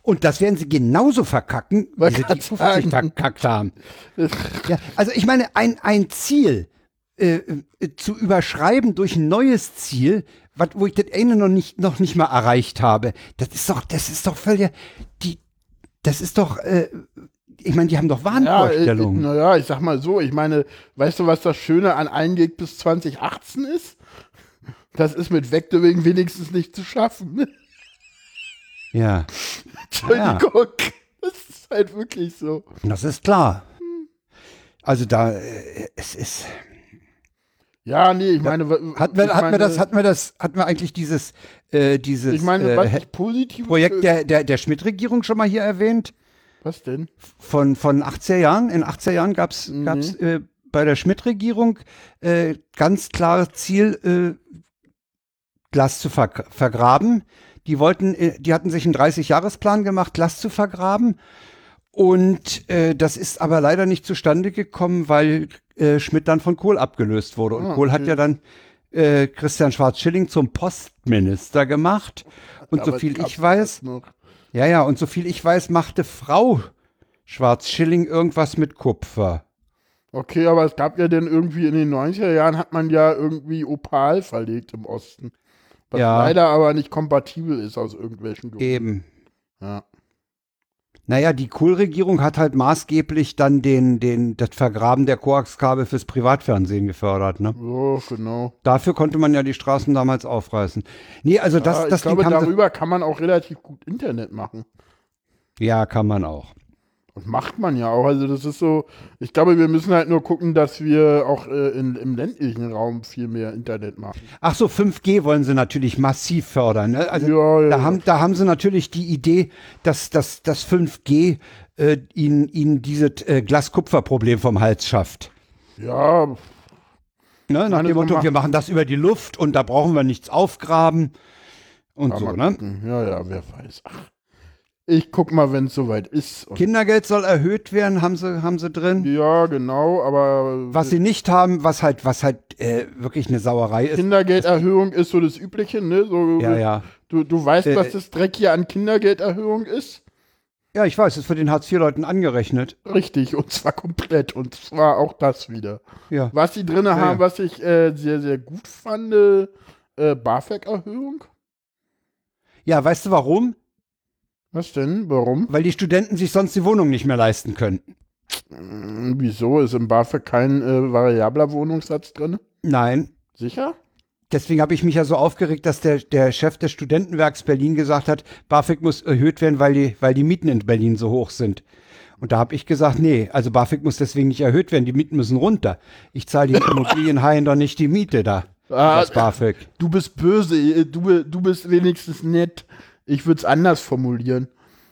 Und das werden sie genauso verkacken, Wollte sie die grad 50 sagen. verkackt haben. Ja, also ich meine, ein, ein Ziel äh, äh, zu überschreiben durch ein neues Ziel, wat, wo ich das eine noch nicht, noch nicht mal erreicht habe. Das ist doch, das ist doch völlig, die, das ist doch, äh, ich meine, die haben doch Wahnvorstellungen. Ja, äh, naja, ich sag mal so, ich meine, weißt du, was das Schöne an 1 Gig bis 2018 ist? Das ist mit Vectoring wenigstens nicht zu schaffen. Ja. Entschuldigung. Ja. Das ist halt wirklich so. Das ist klar. Also da, äh, es ist. Ja, nee, ich meine, hatten wir, hatten wir das, hatten wir das, hatten wir eigentlich dieses, äh, dieses ich meine, äh, ich Projekt der, der, der Schmidt-Regierung schon mal hier erwähnt? Was denn? Von, von 80er Jahren. In 80er Jahren gab es mhm. Gab's, äh, bei der Schmidt-Regierung äh, ganz klares Ziel, äh, Glas zu ver vergraben. Die wollten, äh, die hatten sich einen 30-Jahres-Plan gemacht, Glas zu vergraben. Und äh, das ist aber leider nicht zustande gekommen, weil äh, Schmidt dann von Kohl abgelöst wurde. Und ah, Kohl hat ja dann äh, Christian Schwarz-Schilling zum Postminister gemacht. Und aber so viel ich weiß, ja, ja, und so viel ich weiß, machte Frau Schwarz-Schilling irgendwas mit Kupfer. Okay, aber es gab ja dann irgendwie in den 90er Jahren hat man ja irgendwie Opal verlegt im Osten. Was ja. leider aber nicht kompatibel ist aus irgendwelchen Gründen. Eben. Ja. Naja, die Kohl-Regierung hat halt maßgeblich dann den, den, das Vergraben der Koaxkabel fürs Privatfernsehen gefördert, ne? So, genau. Dafür konnte man ja die Straßen damals aufreißen. Nee, also das, ja, das ich glaube, darüber kann man auch relativ gut Internet machen. Ja, kann man auch. Das macht man ja auch. Also das ist so, ich glaube, wir müssen halt nur gucken, dass wir auch äh, in, im ländlichen Raum viel mehr Internet machen. Ach so, 5G wollen sie natürlich massiv fördern. Ne? Also ja, ja. Da, haben, da haben sie natürlich die Idee, dass, dass, dass 5G äh, ihnen, ihnen dieses äh, Glaskupferproblem vom Hals schafft. Ja. Ne? Nach dem Motto, wir machen das über die Luft und da brauchen wir nichts aufgraben und so, ne? Ja, ja, wer weiß. Ach. Ich guck mal, wenn es soweit ist. Kindergeld soll erhöht werden, haben sie, haben sie drin. Ja, genau, aber. Was sie nicht haben, was halt, was halt äh, wirklich eine Sauerei ist. Kindergelderhöhung ist so das Übliche, ne? So, ja, ja. Du, du weißt, äh, was das Dreck hier an Kindergelderhöhung ist? Ja, ich weiß, es wird den Hartz-IV-Leuten angerechnet. Richtig, und zwar komplett. Und zwar auch das wieder. Ja. Was sie drin ja, haben, ja. was ich äh, sehr, sehr gut fand, äh, BAföG-Erhöhung. Ja, weißt du warum? Was denn? Warum? Weil die Studenten sich sonst die Wohnung nicht mehr leisten können. Hm, wieso? Ist im BAföG kein äh, variabler Wohnungssatz drin? Nein. Sicher? Deswegen habe ich mich ja so aufgeregt, dass der, der Chef des Studentenwerks Berlin gesagt hat, BAföG muss erhöht werden, weil die, weil die Mieten in Berlin so hoch sind. Und da habe ich gesagt, nee, also BAföG muss deswegen nicht erhöht werden, die Mieten müssen runter. Ich zahle den Immobilienhaien doch nicht die Miete da. Ah, das BAföG. Du bist böse, du, du bist wenigstens nett. Ich würde es anders formulieren.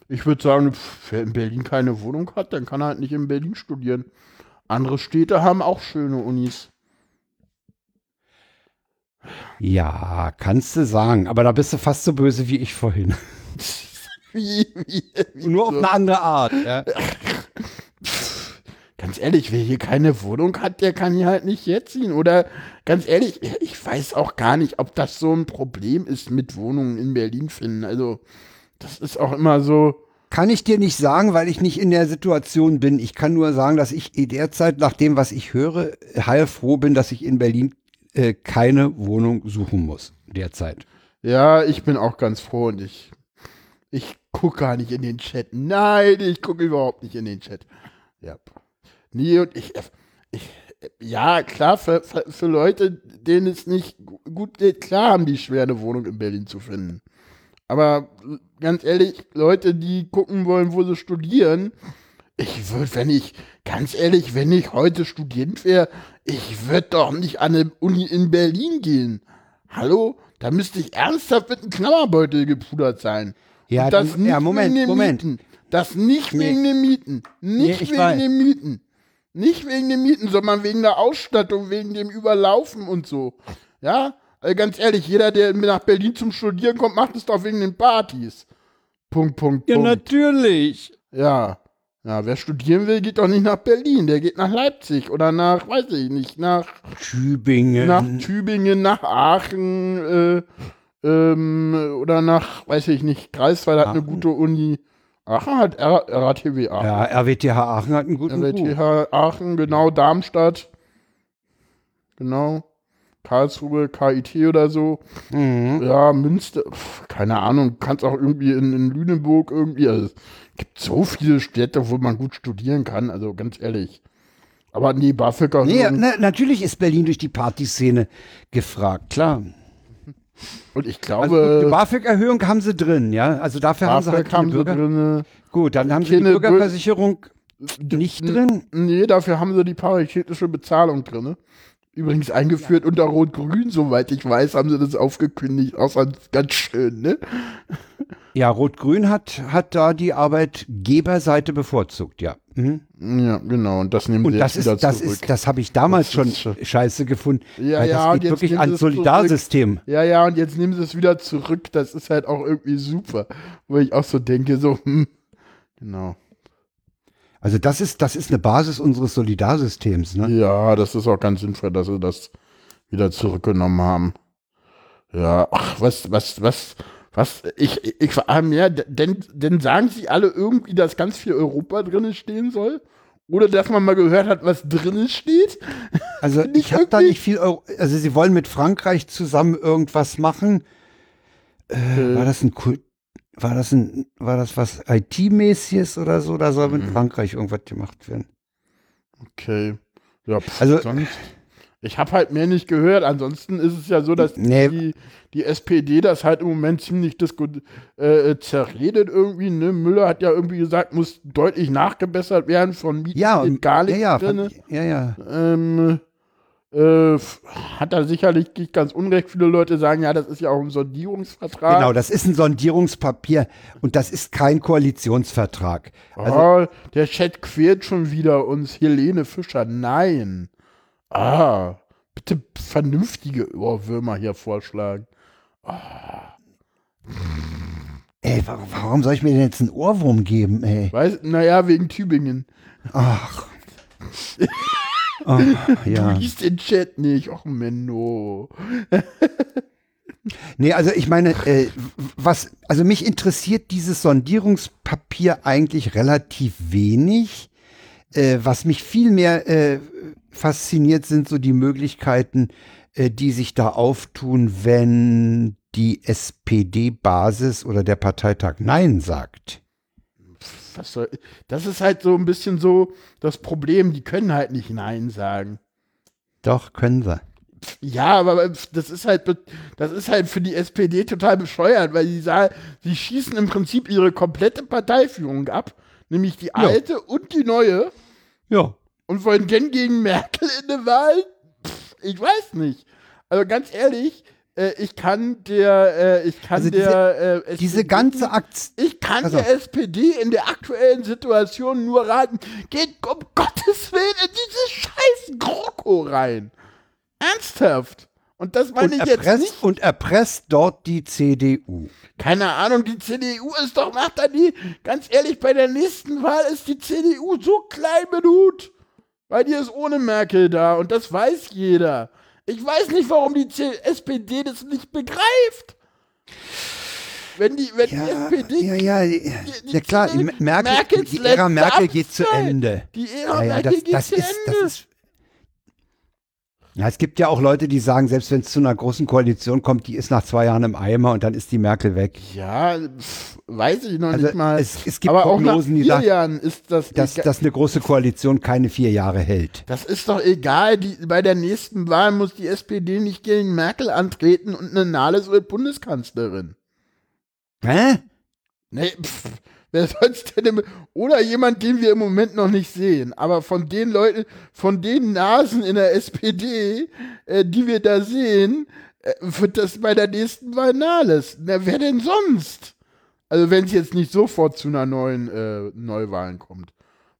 Ich würde sagen, pff, wer in Berlin keine Wohnung hat, dann kann er halt nicht in Berlin studieren. Andere Städte haben auch schöne Unis. Ja, kannst du sagen, aber da bist du fast so böse wie ich vorhin. wie, wie, wie Nur auf eine andere Art. Ja. ehrlich, wer hier keine Wohnung hat, der kann hier halt nicht jetzt ziehen. Oder ganz ehrlich, ich weiß auch gar nicht, ob das so ein Problem ist mit Wohnungen in Berlin finden. Also, das ist auch immer so. Kann ich dir nicht sagen, weil ich nicht in der Situation bin. Ich kann nur sagen, dass ich derzeit, nach dem, was ich höre, heilfroh bin, dass ich in Berlin äh, keine Wohnung suchen muss. Derzeit. Ja, ich bin auch ganz froh und ich, ich gucke gar nicht in den Chat. Nein, ich gucke überhaupt nicht in den Chat. Ja. Nee, und ich, ich ja, klar, für, für Leute, denen es nicht gut geht, klar haben die schwer, eine Wohnung in Berlin zu finden. Aber ganz ehrlich, Leute, die gucken wollen, wo sie studieren, ich würde, wenn ich, ganz ehrlich, wenn ich heute Student wäre, ich würde doch nicht an eine Uni in Berlin gehen. Hallo? Da müsste ich ernsthaft mit einem Knabberbeutel gepudert sein. Ja, das du, ja Moment, Moment. Mieten. Das nicht nee. wegen den Mieten. Nicht nee, wegen weiß. den Mieten. Nicht wegen den Mieten, sondern wegen der Ausstattung, wegen dem Überlaufen und so. Ja, also ganz ehrlich, jeder, der nach Berlin zum Studieren kommt, macht es doch wegen den Partys. Punkt, Punkt, ja, Punkt. Ja, natürlich. Ja. Ja, wer studieren will, geht doch nicht nach Berlin, der geht nach Leipzig oder nach, weiß ich nicht, nach Tübingen. Nach Tübingen, nach Aachen, äh, ähm, oder nach, weiß ich nicht, Greifswald hat eine gute Uni. Aachen hat R RATW Aachen. Ja, RWTH Aachen hat einen guten RWTH Ruf. Aachen, genau, Darmstadt. genau. Karlsruhe, KIT oder so. Mhm. Ja, Münster, pf, keine Ahnung, kannst auch irgendwie in, in Lüneburg irgendwie. Also, es gibt so viele Städte, wo man gut studieren kann, also ganz ehrlich. Aber nee, BAföG Nee, na, natürlich ist Berlin durch die Partyszene gefragt, klar. Und ich Also glaube, die BAföG-Erhöhung haben sie drin, ja. Also dafür haben sie halt BAföG haben die sie Bürger. drin. Gut, dann haben sie die Bürgerversicherung nicht drin. Nee, dafür haben sie die paritätische Bezahlung drin. Übrigens eingeführt unter Rot-Grün, soweit ich weiß, haben sie das aufgekündigt. Auch ganz- schön, ne? Ja, Rot-Grün hat, hat da die Arbeitgeberseite bevorzugt, ja. Mhm. Ja, genau. Und das nehmen Und sie das jetzt wieder ist, das zurück. ist, das habe ich damals schon scheiße gefunden. Ja, ja, das und geht jetzt wirklich ans es zurück. Solidarsystem. Ja, ja, und jetzt nehmen sie es wieder zurück. Das ist halt auch irgendwie super. Wo ich auch so denke, so, hm, genau. Also das ist, das ist eine Basis unseres Solidarsystems, ne? Ja, das ist auch ganz sinnvoll, dass sie das wieder zurückgenommen haben. Ja, ach, was, was, was, was, ich, ich, vor allem, ja, denn, denn sagen sie alle irgendwie, dass ganz viel Europa drin stehen soll? Oder dass man mal gehört hat, was drinnen steht? Also ich habe da nicht viel, Euro, also sie wollen mit Frankreich zusammen irgendwas machen. Äh, war das ein Kult, war das ein, war das was IT-mäßiges oder so? Da soll mit Mhm. Frankreich irgendwas gemacht werden. Okay. Ja, pff, Also- sonst. Ich habe halt mehr nicht gehört. Ansonsten ist es ja so, dass Nee. die, die SPD das halt im Moment ziemlich disku- äh, zerredet irgendwie. Ne? Müller hat ja irgendwie gesagt, muss deutlich nachgebessert werden von Mieten Ja, und, gar ja, nichts ja, drin. fand ich- ja, ja. Ähm, äh, hat da sicherlich nicht ganz unrecht. Viele Leute sagen, ja, das ist ja auch ein Sondierungsvertrag. Genau, das ist ein Sondierungspapier und das ist kein Koalitionsvertrag. Also, oh, der Chat quält schon wieder uns. Helene Fischer, nein. Ah, bitte vernünftige Ohrwürmer hier vorschlagen. ey, warum, warum soll ich mir denn jetzt einen Ohrwurm geben, ey? Weiß, naja, wegen Tübingen. Ach. Ach, ja. Du liest den Chat nicht. Och, Menno. Nee, also ich meine, äh, was, also mich interessiert dieses Sondierungspapier eigentlich relativ wenig. Äh, was mich viel mehr äh, fasziniert, sind so die Möglichkeiten, äh, die sich da auftun, wenn die SPD-Basis oder der Parteitag Nein sagt. Was soll, das ist halt so ein bisschen so das Problem. Die können halt nicht Nein sagen. Doch, können sie. Ja, aber das ist halt, das ist halt für die SPD total bescheuert, weil sie sagen, sie schießen im Prinzip ihre komplette Parteiführung ab, nämlich die alte und die neue, Ja. und wollen denn gegen Merkel in der Wahl? Pff, ich weiß nicht. Also ganz ehrlich, äh, ich kann der, äh, ich kann Also diese- der, äh, Diese SPD ganze Akt. ich kann Also- der SPD in der aktuellen Situation nur raten, geht um Gottes Willen in diese scheiß GroKo rein. Ernsthaft. Und das meine Und ich jetzt erpresst, nicht. und erpresst dort die CDU. Keine Ahnung, die CDU ist doch, macht da die, ganz ehrlich, bei der nächsten Wahl ist die CDU so klein mit Hut. Weil die ist ohne Merkel da und das weiß jeder. Ich weiß nicht, warum die SPD das nicht begreift. Wenn die, wenn die SPD ja, ja, die ja klar, die Merkel, die Ära Merkel geht zu. Ende. Die Ära Ja, ja, Merkel das, geht das, zu ist, das Ende. ist. Ja, es gibt ja auch Leute, die sagen, selbst wenn es zu einer großen Koalition kommt, die ist nach zwei Jahren im Eimer und dann ist die Merkel weg. ja, weiß ich noch Also nicht mal. es, es gibt Aber auch Prognosen, nach die vier sagen, Jahren ist das dass, dass eine große Koalition keine vier Jahre hält. Das ist doch egal. Die, bei der nächsten Wahl muss die SPD nicht gegen Merkel antreten und eine Nahles wird Bundeskanzlerin. Hä? Nee, pff, wer soll's denn im, Oder jemand, den wir im Moment noch nicht sehen. Aber von den Leuten, von den Nasen in der SPD, äh, die wir da sehen, äh, wird das bei der nächsten Wahl Nahles. Na, wer denn sonst? Also wenn es jetzt nicht sofort zu einer neuen äh, Neuwahlen kommt.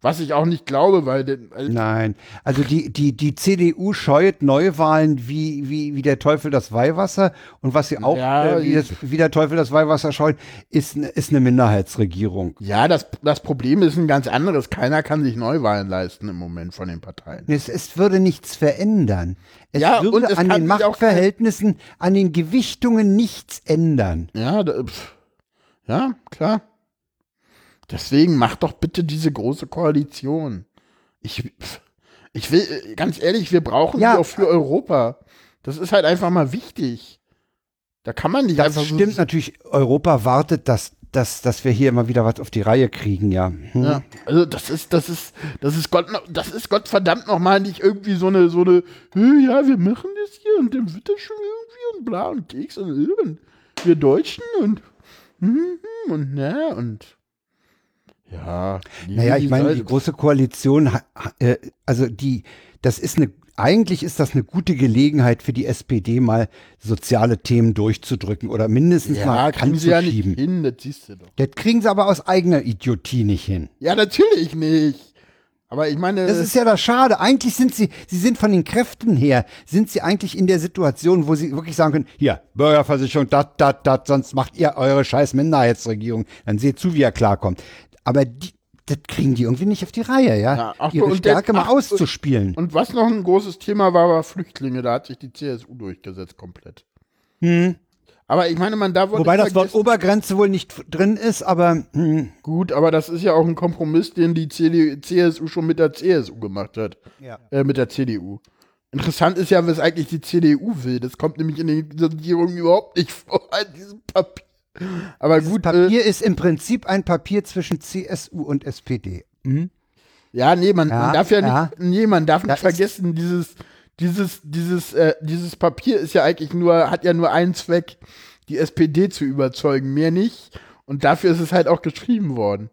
Was ich auch nicht glaube, weil denn, also Nein. Also die, die, die CDU scheut Neuwahlen wie, wie, wie der Teufel das Weihwasser. Und was sie auch Ja, äh, wie, das, wie der Teufel das Weihwasser scheut, ist, ist eine Minderheitsregierung. Ja, das, das Problem ist ein ganz anderes. Keiner kann sich Neuwahlen leisten im Moment von den Parteien. Es, es würde nichts verändern. Es Ja, und würde es an den Machtverhältnissen, an den Gewichtungen nichts ändern. Ja, da, ja, klar. Deswegen mach doch bitte diese große Koalition. Ich, Ich will, ganz ehrlich, wir brauchen Ja. sie auch für Europa. Das ist halt einfach mal wichtig. Da kann man nicht Das einfach stimmt so. natürlich. Europa wartet, dass, dass, dass wir hier immer wieder was auf die Reihe kriegen, ja. Hm. Ja, also das ist, das ist, das ist Gott, das ist Gott verdammt nochmal nicht irgendwie so eine, so eine, "Hä, ja, wir machen das hier und dann wird das schon irgendwie und bla und Keks und, äh, und wir Deutschen und, hm, hm, und na und ja. Naja, ich meine, die große Koalition, äh, also die, das ist eine, eigentlich ist das eine gute Gelegenheit für die SPD mal soziale Themen durchzudrücken oder mindestens ja, mal kriegen sie ja nicht anzuschieben. hin, das siehst du doch. Das kriegen sie aber aus eigener Idiotie nicht hin. Ja, natürlich nicht. Aber ich meine, Das ist ja das Schade. Eigentlich sind sie, sie sind von den Kräften her, sind sie eigentlich in der Situation, wo sie wirklich sagen können, hier, Bürgerversicherung, dat, dat, dat, sonst macht ihr eure scheiß Minderheitsregierung. Dann seht zu, wie er klarkommt. Aber die, das kriegen die irgendwie nicht auf die Reihe, ja? Ja, ach, Ihre und Stärke mal ach, auszuspielen. und was noch ein großes Thema war, war Flüchtlinge. Da hat sich die CSU durchgesetzt komplett. Aber ich meine, man Hm. Wobei das Wort Obergrenze wohl nicht drin ist, aber hm, Gut, aber das ist ja auch ein Kompromiss, den die CD, CSU schon mit der CSU gemacht hat. Ja. Äh, mit der CDU. Interessant ist ja, was eigentlich die CDU will. Das kommt nämlich in den Sondierungen überhaupt nicht vor, in diesem Papier. Aber dieses gut, äh, Papier ist im Prinzip ein Papier zwischen CSU und SPD. ja, nee, man, Ja, man darf ja, ja. nicht, nee, man darf Da nicht vergessen, dieses, dieses, dieses, äh, dieses Papier ist ja eigentlich nur, hat ja nur einen Zweck, die SPD zu überzeugen, mehr nicht. Und dafür ist es halt auch geschrieben worden.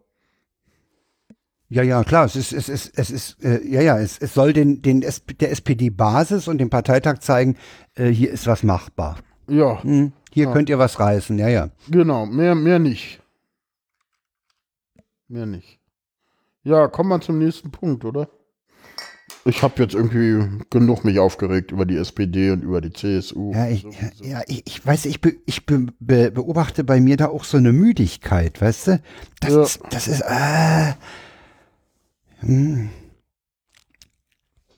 Ja, ja, klar, es ist, es ist, es ist, äh, ja, ja, es, es soll den, den SP, der SPD-Basis und dem Parteitag zeigen, äh, hier ist was machbar. Ja, Hm, hier könnt ihr was reißen, ja, ja. Genau, mehr, mehr nicht. Mehr nicht. Ja, kommen wir zum nächsten Punkt, oder? Ich habe jetzt irgendwie genug mich aufgeregt über die SPD und über die CSU. Ja, ich, ja, ich, ich weiß, ich, be, ich be, be, beobachte bei mir da auch so eine Müdigkeit, weißt du? Das Ja. ist, das ist, äh, hm.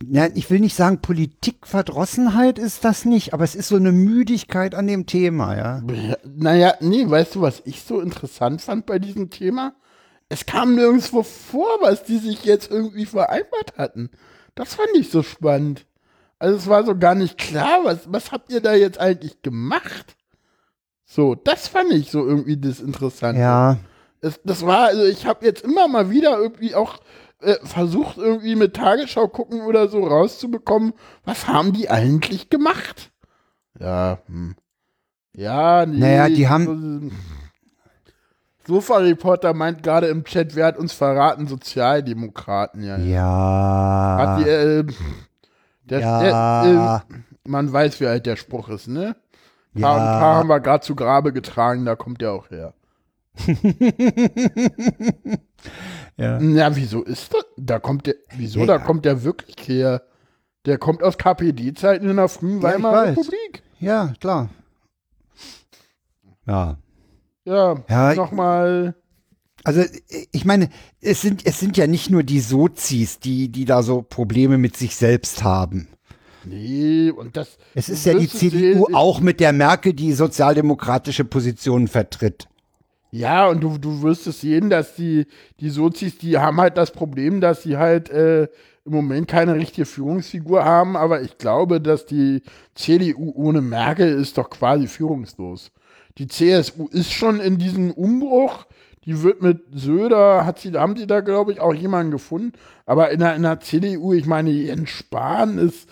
Ja, ich will nicht sagen, Politikverdrossenheit ist das nicht, aber es ist so eine Müdigkeit an dem Thema, ja. Ja, naja, nee, weißt du, was ich so interessant fand bei diesem Thema? Es kam nirgendwo vor, was die sich jetzt irgendwie vereinbart hatten. Das fand ich so spannend. Also es war so gar nicht klar, was, was habt ihr da jetzt eigentlich gemacht? So, das fand ich so irgendwie das Interessante. Ja, Es, das war, also ich habe jetzt immer mal wieder irgendwie auch äh, versucht, irgendwie mit Tagesschau gucken oder so rauszubekommen, was haben die eigentlich gemacht? Ja, hm. Ja, nee. Naja, die haben- so- Sofa-Reporter meint gerade im Chat, wer hat uns verraten? Sozialdemokraten, ja. Ja, die, äh, der, ja, der, äh, man weiß, wie alt der Spruch ist, ne? Ein paar, ein paar ja. haben wir gerade zu Grabe getragen, da kommt der auch her. ja. Na, wieso ist das? Da kommt der, wieso? Ja, da ja. kommt der wirklich her. Der kommt aus KPD-Zeiten in der frühen Weimarer. Republik. Ja, klar. Ja. Ja, Ja, nochmal. Also ich meine, es sind, es sind ja nicht nur die Sozis, die, die da so Probleme mit sich selbst haben. Nee, und das. Es ist ja die CDU sehen, auch mit der Merkel, die sozialdemokratische Positionen vertritt. Ja, und du, du wirst es sehen, dass die, die Sozis, die haben halt das Problem, dass sie halt äh, im Moment keine richtige Führungsfigur haben, aber ich glaube, dass die CDU ohne Merkel ist doch quasi führungslos. Die CSU ist schon in diesem Umbruch. Die wird mit Söder, hat sie, haben sie da, glaube ich, auch jemanden gefunden. Aber in der, in der CDU, ich meine, Jens Spahn ist.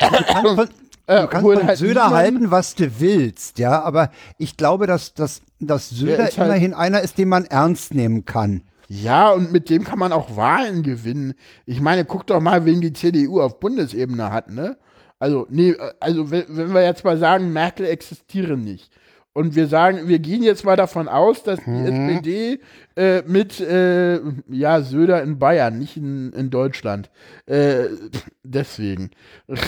Von, Äh, du kannst von halt Söder halten, was du willst, ja, aber ich glaube, dass, dass, dass Söder halt- immerhin einer ist, den man ernst nehmen kann. Ja, und mit dem kann man auch Wahlen gewinnen. Ich meine, guck doch mal, wen die CDU auf Bundesebene hat, ne? Also, nee, also wenn, wenn wir jetzt mal sagen, Merkel existiere nicht. Und wir sagen, wir gehen jetzt mal davon aus, dass die SPD äh, mit äh, ja, Söder in Bayern, nicht in, in Deutschland. Äh, deswegen.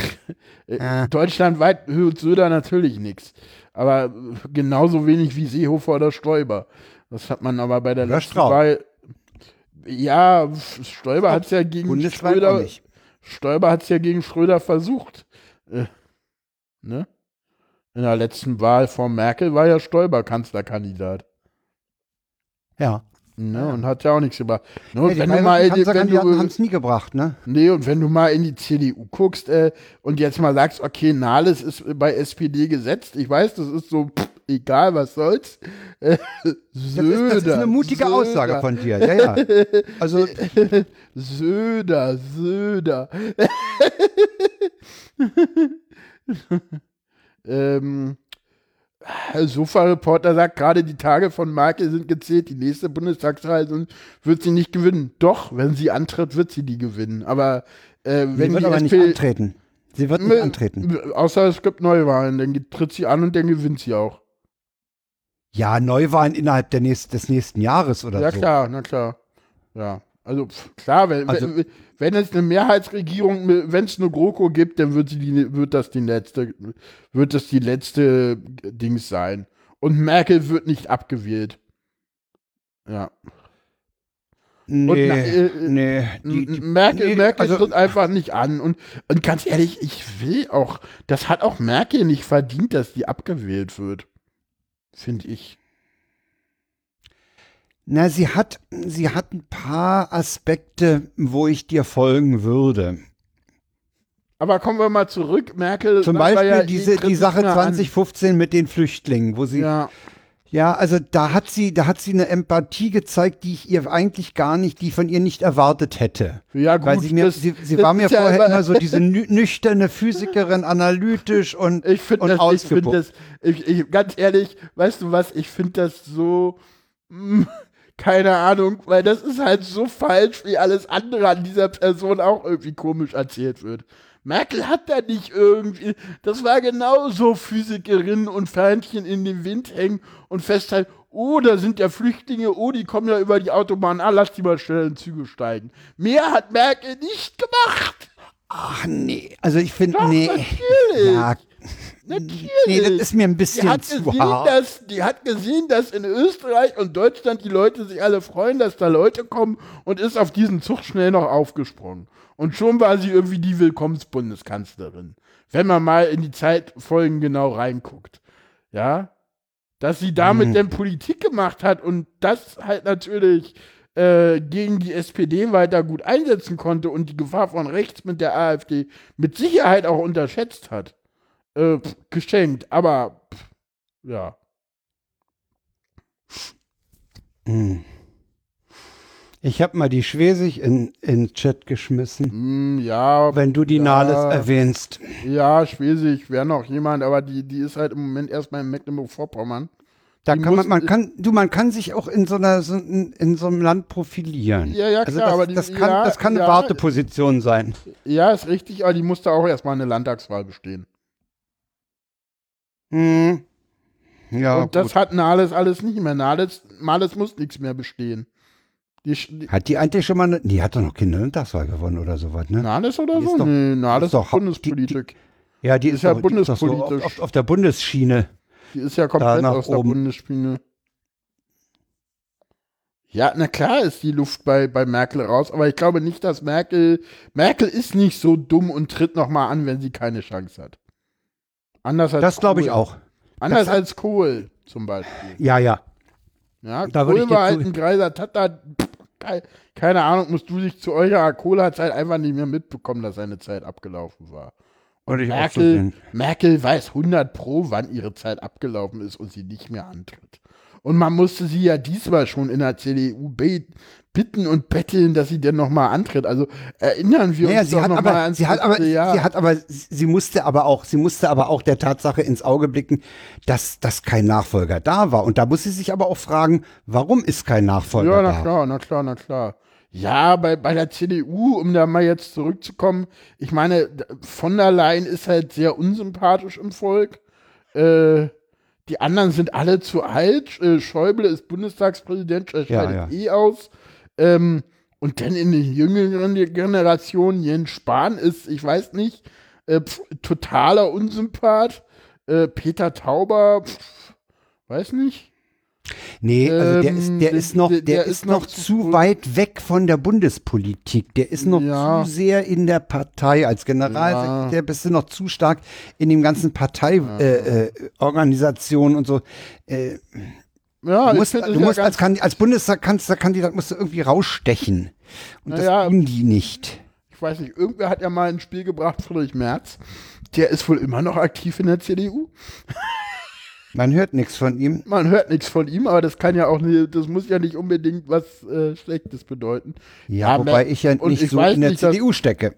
Äh. Deutschlandweit hört Söder natürlich nichts. Aber genauso wenig wie Seehofer oder Stoiber. Das hat man aber bei der Oder letzten Straub. Wahl. Ja, Stoiber hat es ja gegen Bundesweit Schröder. Stoiber hat es ja gegen Schröder versucht. Äh, ne? In der letzten Wahl vor Merkel war ja Stoiber Kanzlerkandidat. Ja. Ne, und hat ja auch nichts gebracht. Ne, Ja, die wenn du mal in die, wenn du, haben es nie gebracht, ne? Nee, und wenn du mal in die CDU guckst äh, und jetzt mal sagst, okay, Nahles ist bei SPD gesetzt, ich weiß, das ist so, pff, egal, was soll's. Äh, Das Söder, ist, das ist eine mutige Söder, Aussage von dir. Ja, ja. Also, Söder, Söder. ähm, Sofa-Reporter sagt gerade, die Tage von Merkel sind gezählt, die nächste Bundestagswahl wird sie nicht gewinnen. Doch, wenn sie antritt, wird sie die gewinnen. Aber äh, wenn sie wird die aber nicht SPD antreten. Sie wird nicht antreten. Außer es gibt Neuwahlen, dann tritt sie an und dann gewinnt sie auch. Ja, Neuwahlen innerhalb der nächst, des nächsten Jahres oder Ja, so. klar, na klar. Ja, also pff, klar, wenn, Also- wenn, wenn es eine Mehrheitsregierung, wenn es eine GroKo gibt, dann wird, sie die, wird das die letzte, wird das die letzte Dings sein. Und Merkel wird nicht abgewählt. Ja. Nee, Und na- äh, nee. Die, die, Merkel, nee, Merkel also, tritt einfach nicht an. Und, und ganz ehrlich, ich will auch, das hat auch Merkel nicht verdient, dass die abgewählt wird. Finde ich. Na, sie hat, sie hat ein paar Aspekte, wo ich dir folgen würde. Aber kommen wir mal zurück. Merkel. Zum Beispiel ja- diese, die Sache mehr an. 2015 mit den Flüchtlingen, wo sie, ja. Ja, also da hat sie, da hat sie eine Empathie gezeigt, die ich ihr eigentlich gar nicht, die ich von ihr nicht erwartet hätte. ja gut. Weil sie mir, das- sie, sie das war mir ja vorher immer- so diese nü- nüchterne Physikerin, analytisch und, Ich finde und das, ich find ausgebucht. das ich, ich, ganz ehrlich, weißt du was, ich finde das so, mm, keine Ahnung, weil das ist halt so falsch, wie alles andere an dieser Person auch irgendwie komisch erzählt wird. Merkel hat da nicht irgendwie, das war genauso Physikerin und Fähnchen in den Wind hängen und festhalten, oh, da sind ja Flüchtlinge, oh, die kommen ja über die Autobahn, ah, lass die mal schnell in Züge steigen. Mehr hat Merkel nicht gemacht. Ach nee, also ich finde, nee. natürlich. Ja, Natürlich. nee, das ist mir ein Die bisschen hat, zu gesehen, hart. dass, die hat gesehen, dass in Österreich und Deutschland die Leute sich alle freuen, dass da Leute kommen und ist auf diesen Zug schnell noch aufgesprungen. Und schon war sie irgendwie die Willkommensbundeskanzlerin. Wenn man mal in die Zeitfolgen genau reinguckt. Ja. Dass sie damit Mhm. dann Politik gemacht hat und das halt natürlich äh, gegen die SPD weiter gut einsetzen konnte und die Gefahr von rechts mit der AfD mit Sicherheit auch unterschätzt hat. Äh, geschenkt, aber pff, ja. Hm. Ich habe mal die Schwesig in in Chat geschmissen, Hm, ja, wenn du die Ja. Nahles erwähnst. ja, Schwesig wäre noch jemand, aber die, die ist halt im Moment erstmal in Mecklenburg-Vorpommern. Da Die kann man, man kann, du, man kann sich auch in so einer, so in, in so einem Land profilieren. Ja, ja, also klar, das, aber die- das kann, ja, das kann eine ja. Warteposition sein. Ja, ist richtig, aber die musste auch erstmal eine Landtagswahl bestehen. Hm. Ja, und das gut. hat Nahles alles nicht mehr. Nahles, Nahles muss nichts mehr bestehen. Die, die, Hat die eigentlich schon mal, eine, die hat doch noch keine Landtagswahl gewonnen oder sowas, ne? Nahles oder Die ist so? doch- nee, Nahles ist doch Bundespolitik. Ja, die Ist ist, ja doch, die ist so auf, bundespolitisch. auf, der Bundesschiene. Die ist ja komplett aus der oben. Bundesspiele. Ja, na klar ist die Luft bei, bei Merkel raus, aber ich glaube nicht, dass Merkel, Merkel ist nicht so dumm und tritt nochmal an, wenn sie keine Chance hat. Anders als Das glaube ich auch. Anders Das als Kohl zum Beispiel. Ja, ja. Ja, Da Kohl war halt ein Greiser Tata. Kei- Keine Ahnung, musst du dich zu eurer Kohlerzeit einfach nicht mehr mitbekommen, dass seine Zeit abgelaufen war. Würde ich auch so Merkel, sehen. Merkel weiß 100 pro, wann ihre Zeit abgelaufen ist und sie nicht mehr antritt. Und man musste sie ja diesmal schon in der CDU bitten und betteln, dass sie denn nochmal antritt. Also erinnern wir Naja, uns sie doch nochmal ans sie hat aber, Jahr. sie hat aber, sie musste aber auch, sie musste aber auch der Tatsache ins Auge blicken, dass, dass kein Nachfolger da war. Und da muss sie sich aber auch fragen, warum ist kein Nachfolger ja, na da? klar, na klar, na klar. Ja, bei, bei der CDU, um da mal jetzt zurückzukommen, ich meine, von der Leyen ist halt sehr unsympathisch im Volk. Äh, die anderen sind alle zu alt. Äh, Schäuble ist Bundestagspräsident, er Ja, scheidet ja. eh aus. Ähm, und dann in den jüngeren Generationen, Jens Spahn ist, ich weiß nicht, äh, pf, totaler Unsympath. Äh, Peter Tauber, pf, weiß nicht. Nee, also der Ähm, ist, der der- ist noch, der- der, ist ist noch noch zu weit weg von der Bundespolitik. Der ist noch Ja. zu sehr in der Partei. Als Generalsekretär bist du noch zu stark in dem ganzen Parteiorganisationen äh, äh, und so. Äh, Ja, du musst, du ist musst ja als, als Bundestagskanzlerkandidat musst du irgendwie rausstechen. Und Naja. das tun die nicht. ich weiß nicht, irgendwer hat ja mal ein Spiel gebracht, Friedrich Merz. Der ist wohl immer noch aktiv in der CDU. Man hört nichts von ihm. Man hört nichts von ihm, aber das kann ja auch nicht, das muss ja nicht unbedingt was äh, Schlechtes bedeuten. Ja, Ja, wobei ich ja nicht ich so in der nicht, CDU stecke.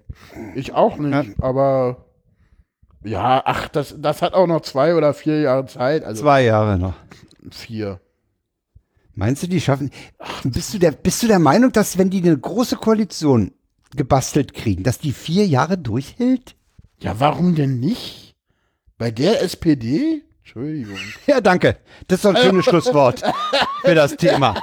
Ich auch nicht, aber ja, ach, das, das hat auch noch zwei oder vier Jahre Zeit. Also Zwei Jahre noch. vier. Meinst du, die schaffen? Ach, bist du der, bist du der Meinung, dass wenn die eine große Koalition gebastelt kriegen, dass die vier Jahre durchhält? Ja, warum denn nicht? Bei der SPD? Entschuldigung. Ja, danke. Das ist ein schönes Schlusswort für das Thema.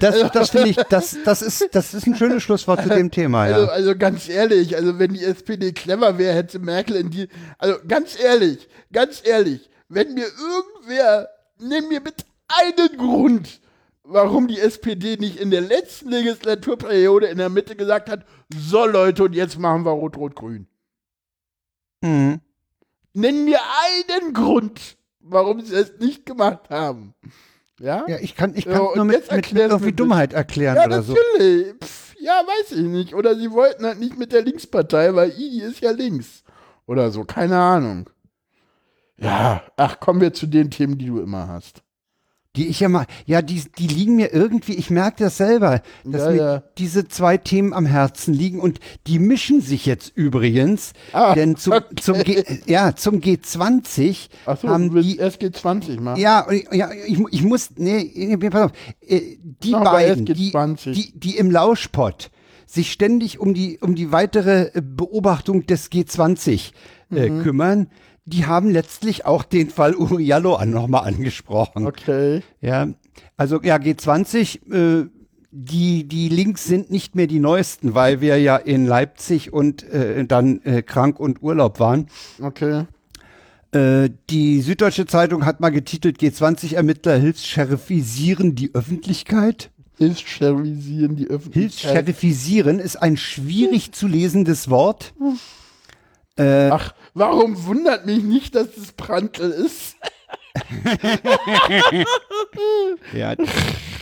Das, das finde ich, das, das, ist, das ist ein schönes Schlusswort zu dem Thema, Also, ja. also ganz ehrlich, also wenn die SPD clever wäre, hätte Merkel in die. Also ganz ehrlich, ganz ehrlich, wenn mir irgendwer, nenn mir bitte einen Grund, warum die SPD nicht in der letzten Legislaturperiode in der Mitte gesagt hat, so Leute, und jetzt machen wir Rot-Rot-Grün. Mhm. Nenn mir einen Grund, warum sie es nicht gemacht haben. Ja? Ja, ich kann, ich kann nur mit, jetzt mit, mit irgendwie. Dummheit erklären Ja, oder so. natürlich. Pff, ja, weiß ich nicht. Oder sie wollten halt nicht mit der Linkspartei, weil I ist ja links. Oder so, keine Ahnung. Ja, ach, kommen wir zu den Themen, die du immer hast. Die ich ja mal, ja, die, die liegen mir irgendwie, ich merke das selber, dass Ja, mir ja. diese zwei Themen am Herzen liegen und die mischen sich jetzt übrigens, Ah, denn zum, okay. zum, G, ja, zum G20 Achso, haben du willst die, SG20 machen. ja, ja, ich, ich muss, nee, nee, pass auf, äh, die bei beiden, die, SG20. die, die im Lauschpott sich ständig um die, um die weitere äh, Beobachtung des G20 äh, Mhm. kümmern, die haben letztlich auch den Fall Uriallo an, nochmal angesprochen. Okay. Ja, also ja, G20, äh, die, die Links sind nicht mehr die neuesten, weil wir ja in Leipzig und äh, dann äh, krank und Urlaub waren. Okay. Äh, die Süddeutsche Zeitung hat mal getitelt, G20-Ermittler hilfsscherifisieren die Öffentlichkeit. Hilfscherisieren die Öffentlichkeit. Hilfsscherifisieren ist ein schwierig zu lesendes Wort. Äh, Ach, warum wundert mich nicht, dass es Prantl ist? ja,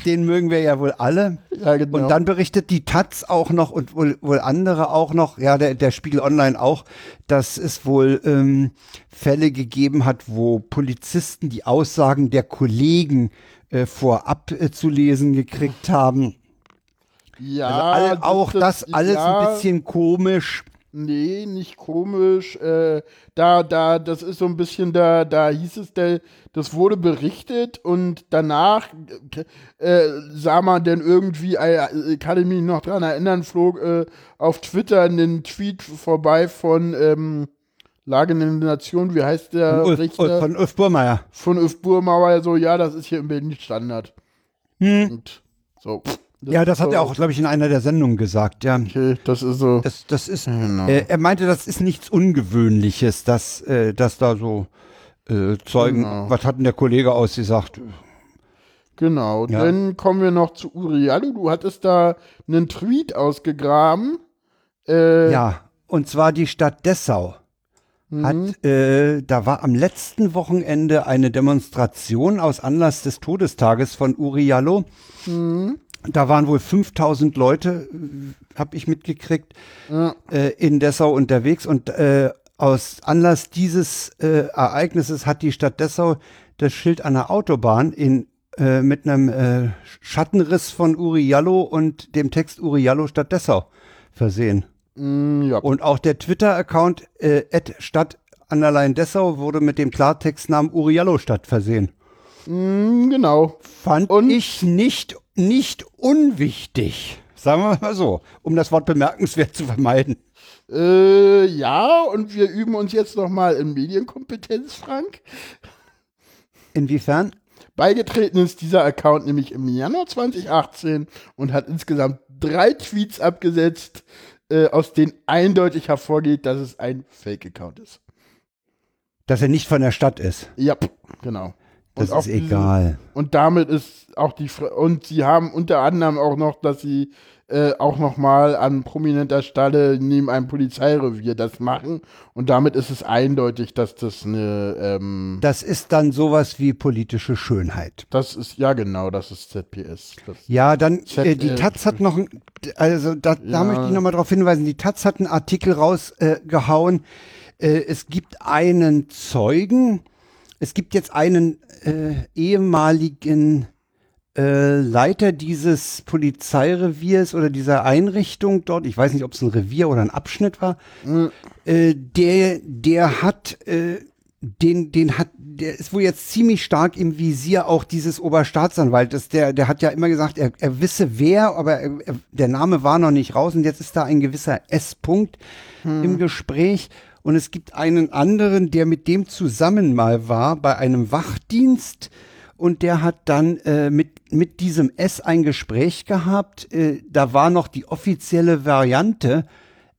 den mögen wir ja wohl alle. Ja, genau. Und dann berichtet die Taz auch noch und wohl, wohl andere auch noch, ja, der, der Spiegel Online auch, dass es wohl ähm, Fälle gegeben hat, wo Polizisten die Aussagen der Kollegen äh, vorab äh, zu lesen gekriegt haben. ja, Also alle, auch das, alles ja, ein bisschen komisch. Nee, nicht komisch. Äh, da, da, das ist so ein bisschen da, da hieß es, der, das wurde berichtet und danach äh, sah man dann irgendwie, äh, ich kann mich noch dran erinnern, flog äh, auf Twitter einen Tweet vorbei von ähm, Lage in der Nation, wie heißt der Ulf, Richter? von Ulf Burmeier. von Ulf Burmauer, so, ja, das ist hier in Berlin Standard. Und so. pff, Hm. Ja, das hat so, er auch, glaube ich, in einer der Sendungen gesagt, ja. Okay, das ist so. Das, das ist, Genau. äh, er meinte, das ist nichts Ungewöhnliches, dass, äh, dass da so äh, Zeugen, Genau. was hat denn der Kollege ausgesagt? Genau, Ja. dann kommen wir noch zu Uriallo. Du hattest da einen Tweet ausgegraben. Äh, Ja, und zwar die Stadt Dessau. mhm. Hat, äh, da war am letzten Wochenende eine Demonstration aus Anlass des Todestages von Uriallo. Mhm. Da waren wohl 5000 Leute, habe ich mitgekriegt, Ja. äh, in Dessau unterwegs. Und äh, aus Anlass dieses äh, Ereignisses hat die Stadt Dessau das Schild an der Autobahn in, äh, mit einem äh, Schattenriss von Uriallo und dem Text Uriallo Stadt Dessau versehen. Mm, ja. Und auch der Twitter-Account äh, Stadt Anderlein Dessau wurde mit dem Klartextnamen Uriallo Stadt versehen. Mm, genau. Fand Und? ich nicht, nicht unwichtig. Sagen wir mal so, um das Wort bemerkenswert zu vermeiden. Äh, ja, und wir üben uns jetzt nochmal in Medienkompetenz, Frank. Inwiefern? Beigetreten ist dieser Account nämlich im Januar 2018 und hat insgesamt drei Tweets abgesetzt, äh, aus denen eindeutig hervorgeht, dass es ein Fake-Account ist. Dass er nicht von der Stadt ist. Ja, genau. Das ist egal. Und damit ist auch die und sie haben unter anderem auch noch, dass sie äh, auch nochmal an prominenter Stelle neben einem Polizeirevier das machen. Und damit ist es eindeutig, dass das eine. Ähm, das ist dann sowas wie politische Schönheit. Das ist, ja genau, das ist ZPS. Das ja, dann, Z äh, die Taz hat noch, also da, da ja. möchte ich nochmal darauf hinweisen, die Taz hat einen Artikel rausgehauen. Äh, es gibt einen Zeugen, es gibt jetzt einen äh, ehemaligen äh, Leiter dieses Polizeireviers oder dieser Einrichtung dort, ich weiß nicht, ob es ein Revier oder ein Abschnitt war, mhm. äh, der, der hat, äh, den, den hat, der ist wohl jetzt ziemlich stark im Visier auch dieses Oberstaatsanwaltes. Der, der hat ja immer gesagt, er, er wisse wer, aber er, er, der Name war noch nicht raus und jetzt ist da ein gewisser S-Punkt mhm. im Gespräch. Und es gibt einen anderen, der mit dem zusammen mal war bei einem Wachdienst und der hat dann äh, mit, mit diesem S ein Gespräch gehabt. Äh, da war noch die offizielle Variante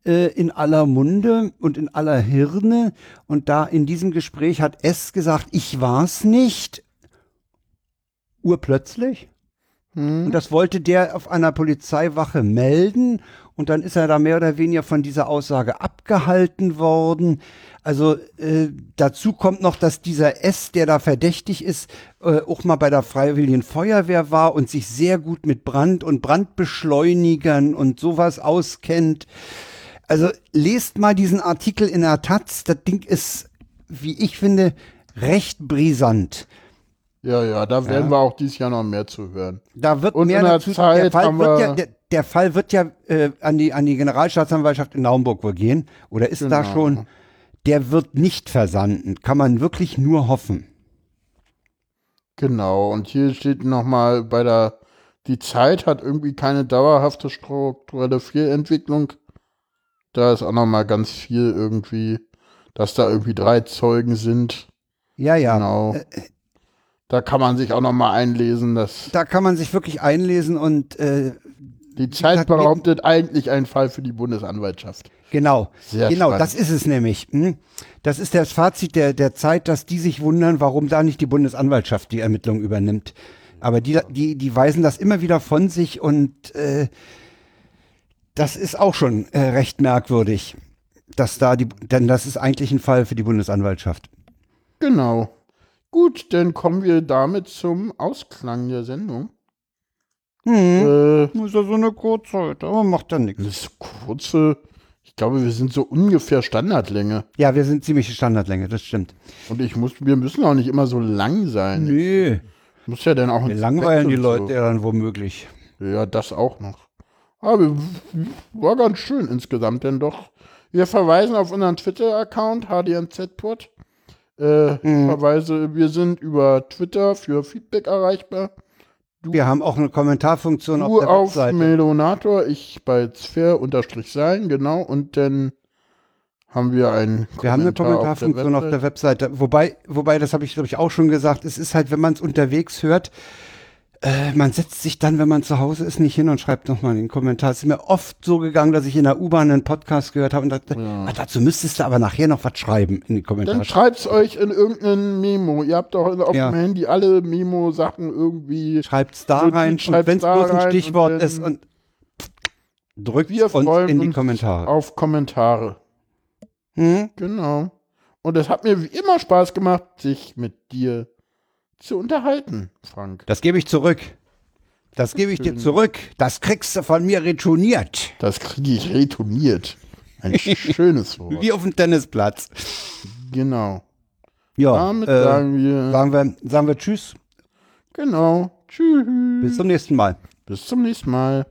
äh, in aller Munde und in aller Hirne. Und da in diesem Gespräch hat S gesagt, ich war's nicht. Urplötzlich. Hm. Und das wollte der auf einer Polizeiwache melden. Und dann ist er da mehr oder weniger von dieser Aussage abgehalten worden. Also äh, dazu kommt noch, dass dieser S, der da verdächtig ist, äh, auch mal bei der Freiwilligen Feuerwehr war und sich sehr gut mit Brand und Brandbeschleunigern und sowas auskennt. Also lest mal diesen Artikel in der Taz. Das Ding ist, wie ich finde, recht brisant. Ja, ja, da werden ja. wir auch dieses Jahr noch mehr zu hören. Da wird und mehr in der dazu, Zeit der Fall wird ja, der, der, Fall wird ja äh, an, die, an die Generalstaatsanwaltschaft in Naumburg wohl gehen. Oder ist genau. da schon der wird nicht versanden. Kann man wirklich nur hoffen. Genau, und hier steht nochmal bei der, die Zeit hat irgendwie keine dauerhafte strukturelle Fehlentwicklung. Da ist auch nochmal ganz viel irgendwie, dass da irgendwie drei Zeugen sind. Ja, ja. Genau. Äh, da kann man sich auch nochmal einlesen. Dass da kann man sich wirklich einlesen und äh, die Zeit behauptet eigentlich ein Fall für die Bundesanwaltschaft. Genau, Sehr genau, spannend. das ist es nämlich. Hm? Das ist das Fazit der, der Zeit, dass die sich wundern, warum da nicht die Bundesanwaltschaft die Ermittlung übernimmt. Aber die, die, die weisen das immer wieder von sich und äh, das ist auch schon äh, recht merkwürdig, dass da die, denn das ist eigentlich ein Fall für die Bundesanwaltschaft. Genau. Gut, dann kommen wir damit zum Ausklang der Sendung. Hm, äh, ist ja so eine kurze, aber macht ja nichts. Das kurze, ich glaube, wir sind so ungefähr Standardlänge. Ja, wir sind ziemlich Standardlänge, das stimmt. Und ich muss, wir müssen auch nicht immer so lang sein. Nee. Muss ja dann auch Wir langweilen die Leute so. ja dann womöglich. Ja, das auch noch. Aber war ganz schön insgesamt, denn doch. Wir verweisen auf unseren Twitter-Account, HDNZ-Pod. Äh, mhm. Verweise, wir sind über Twitter für Feedback erreichbar. Du, wir haben auch eine Kommentarfunktion auf der auf Webseite. Melonator, ich bei Sphere-Sein, genau, und dann haben wir einen Wir haben eine Kommentarfunktion auf, auf der Webseite. Wobei, wobei, das habe ich, glaube ich, auch schon gesagt, es ist halt, wenn man es unterwegs hört, äh, man setzt sich dann, wenn man zu Hause ist, nicht hin und schreibt nochmal einen Kommentar. Es ist mir oft so gegangen, dass ich in der U-Bahn einen Podcast gehört habe und dachte, ja. ah, dazu müsstest du aber nachher noch was schreiben in die Kommentare. Dann schreibt es euch in irgendeinen Memo. Ihr habt doch auf ja. dem Handy alle Memo-Sachen irgendwie. Schreibt es da so rein wenn es bloß ein Stichwort und ist und drückt wir uns in die Kommentare. Auf Kommentare. Hm? Genau. Und es hat mir wie immer Spaß gemacht, sich mit dir zu unterhalten, Frank. Das gebe ich zurück. Das gebe ich dir zurück. Das kriegst du von mir retourniert. Das kriege ich retourniert. Ein schönes Wort. Wie auf dem Tennisplatz. Genau. Ja, damit äh, sagen, wir, sagen wir sagen wir Tschüss. Genau. Tschüss. Bis zum nächsten Mal. Bis zum nächsten Mal.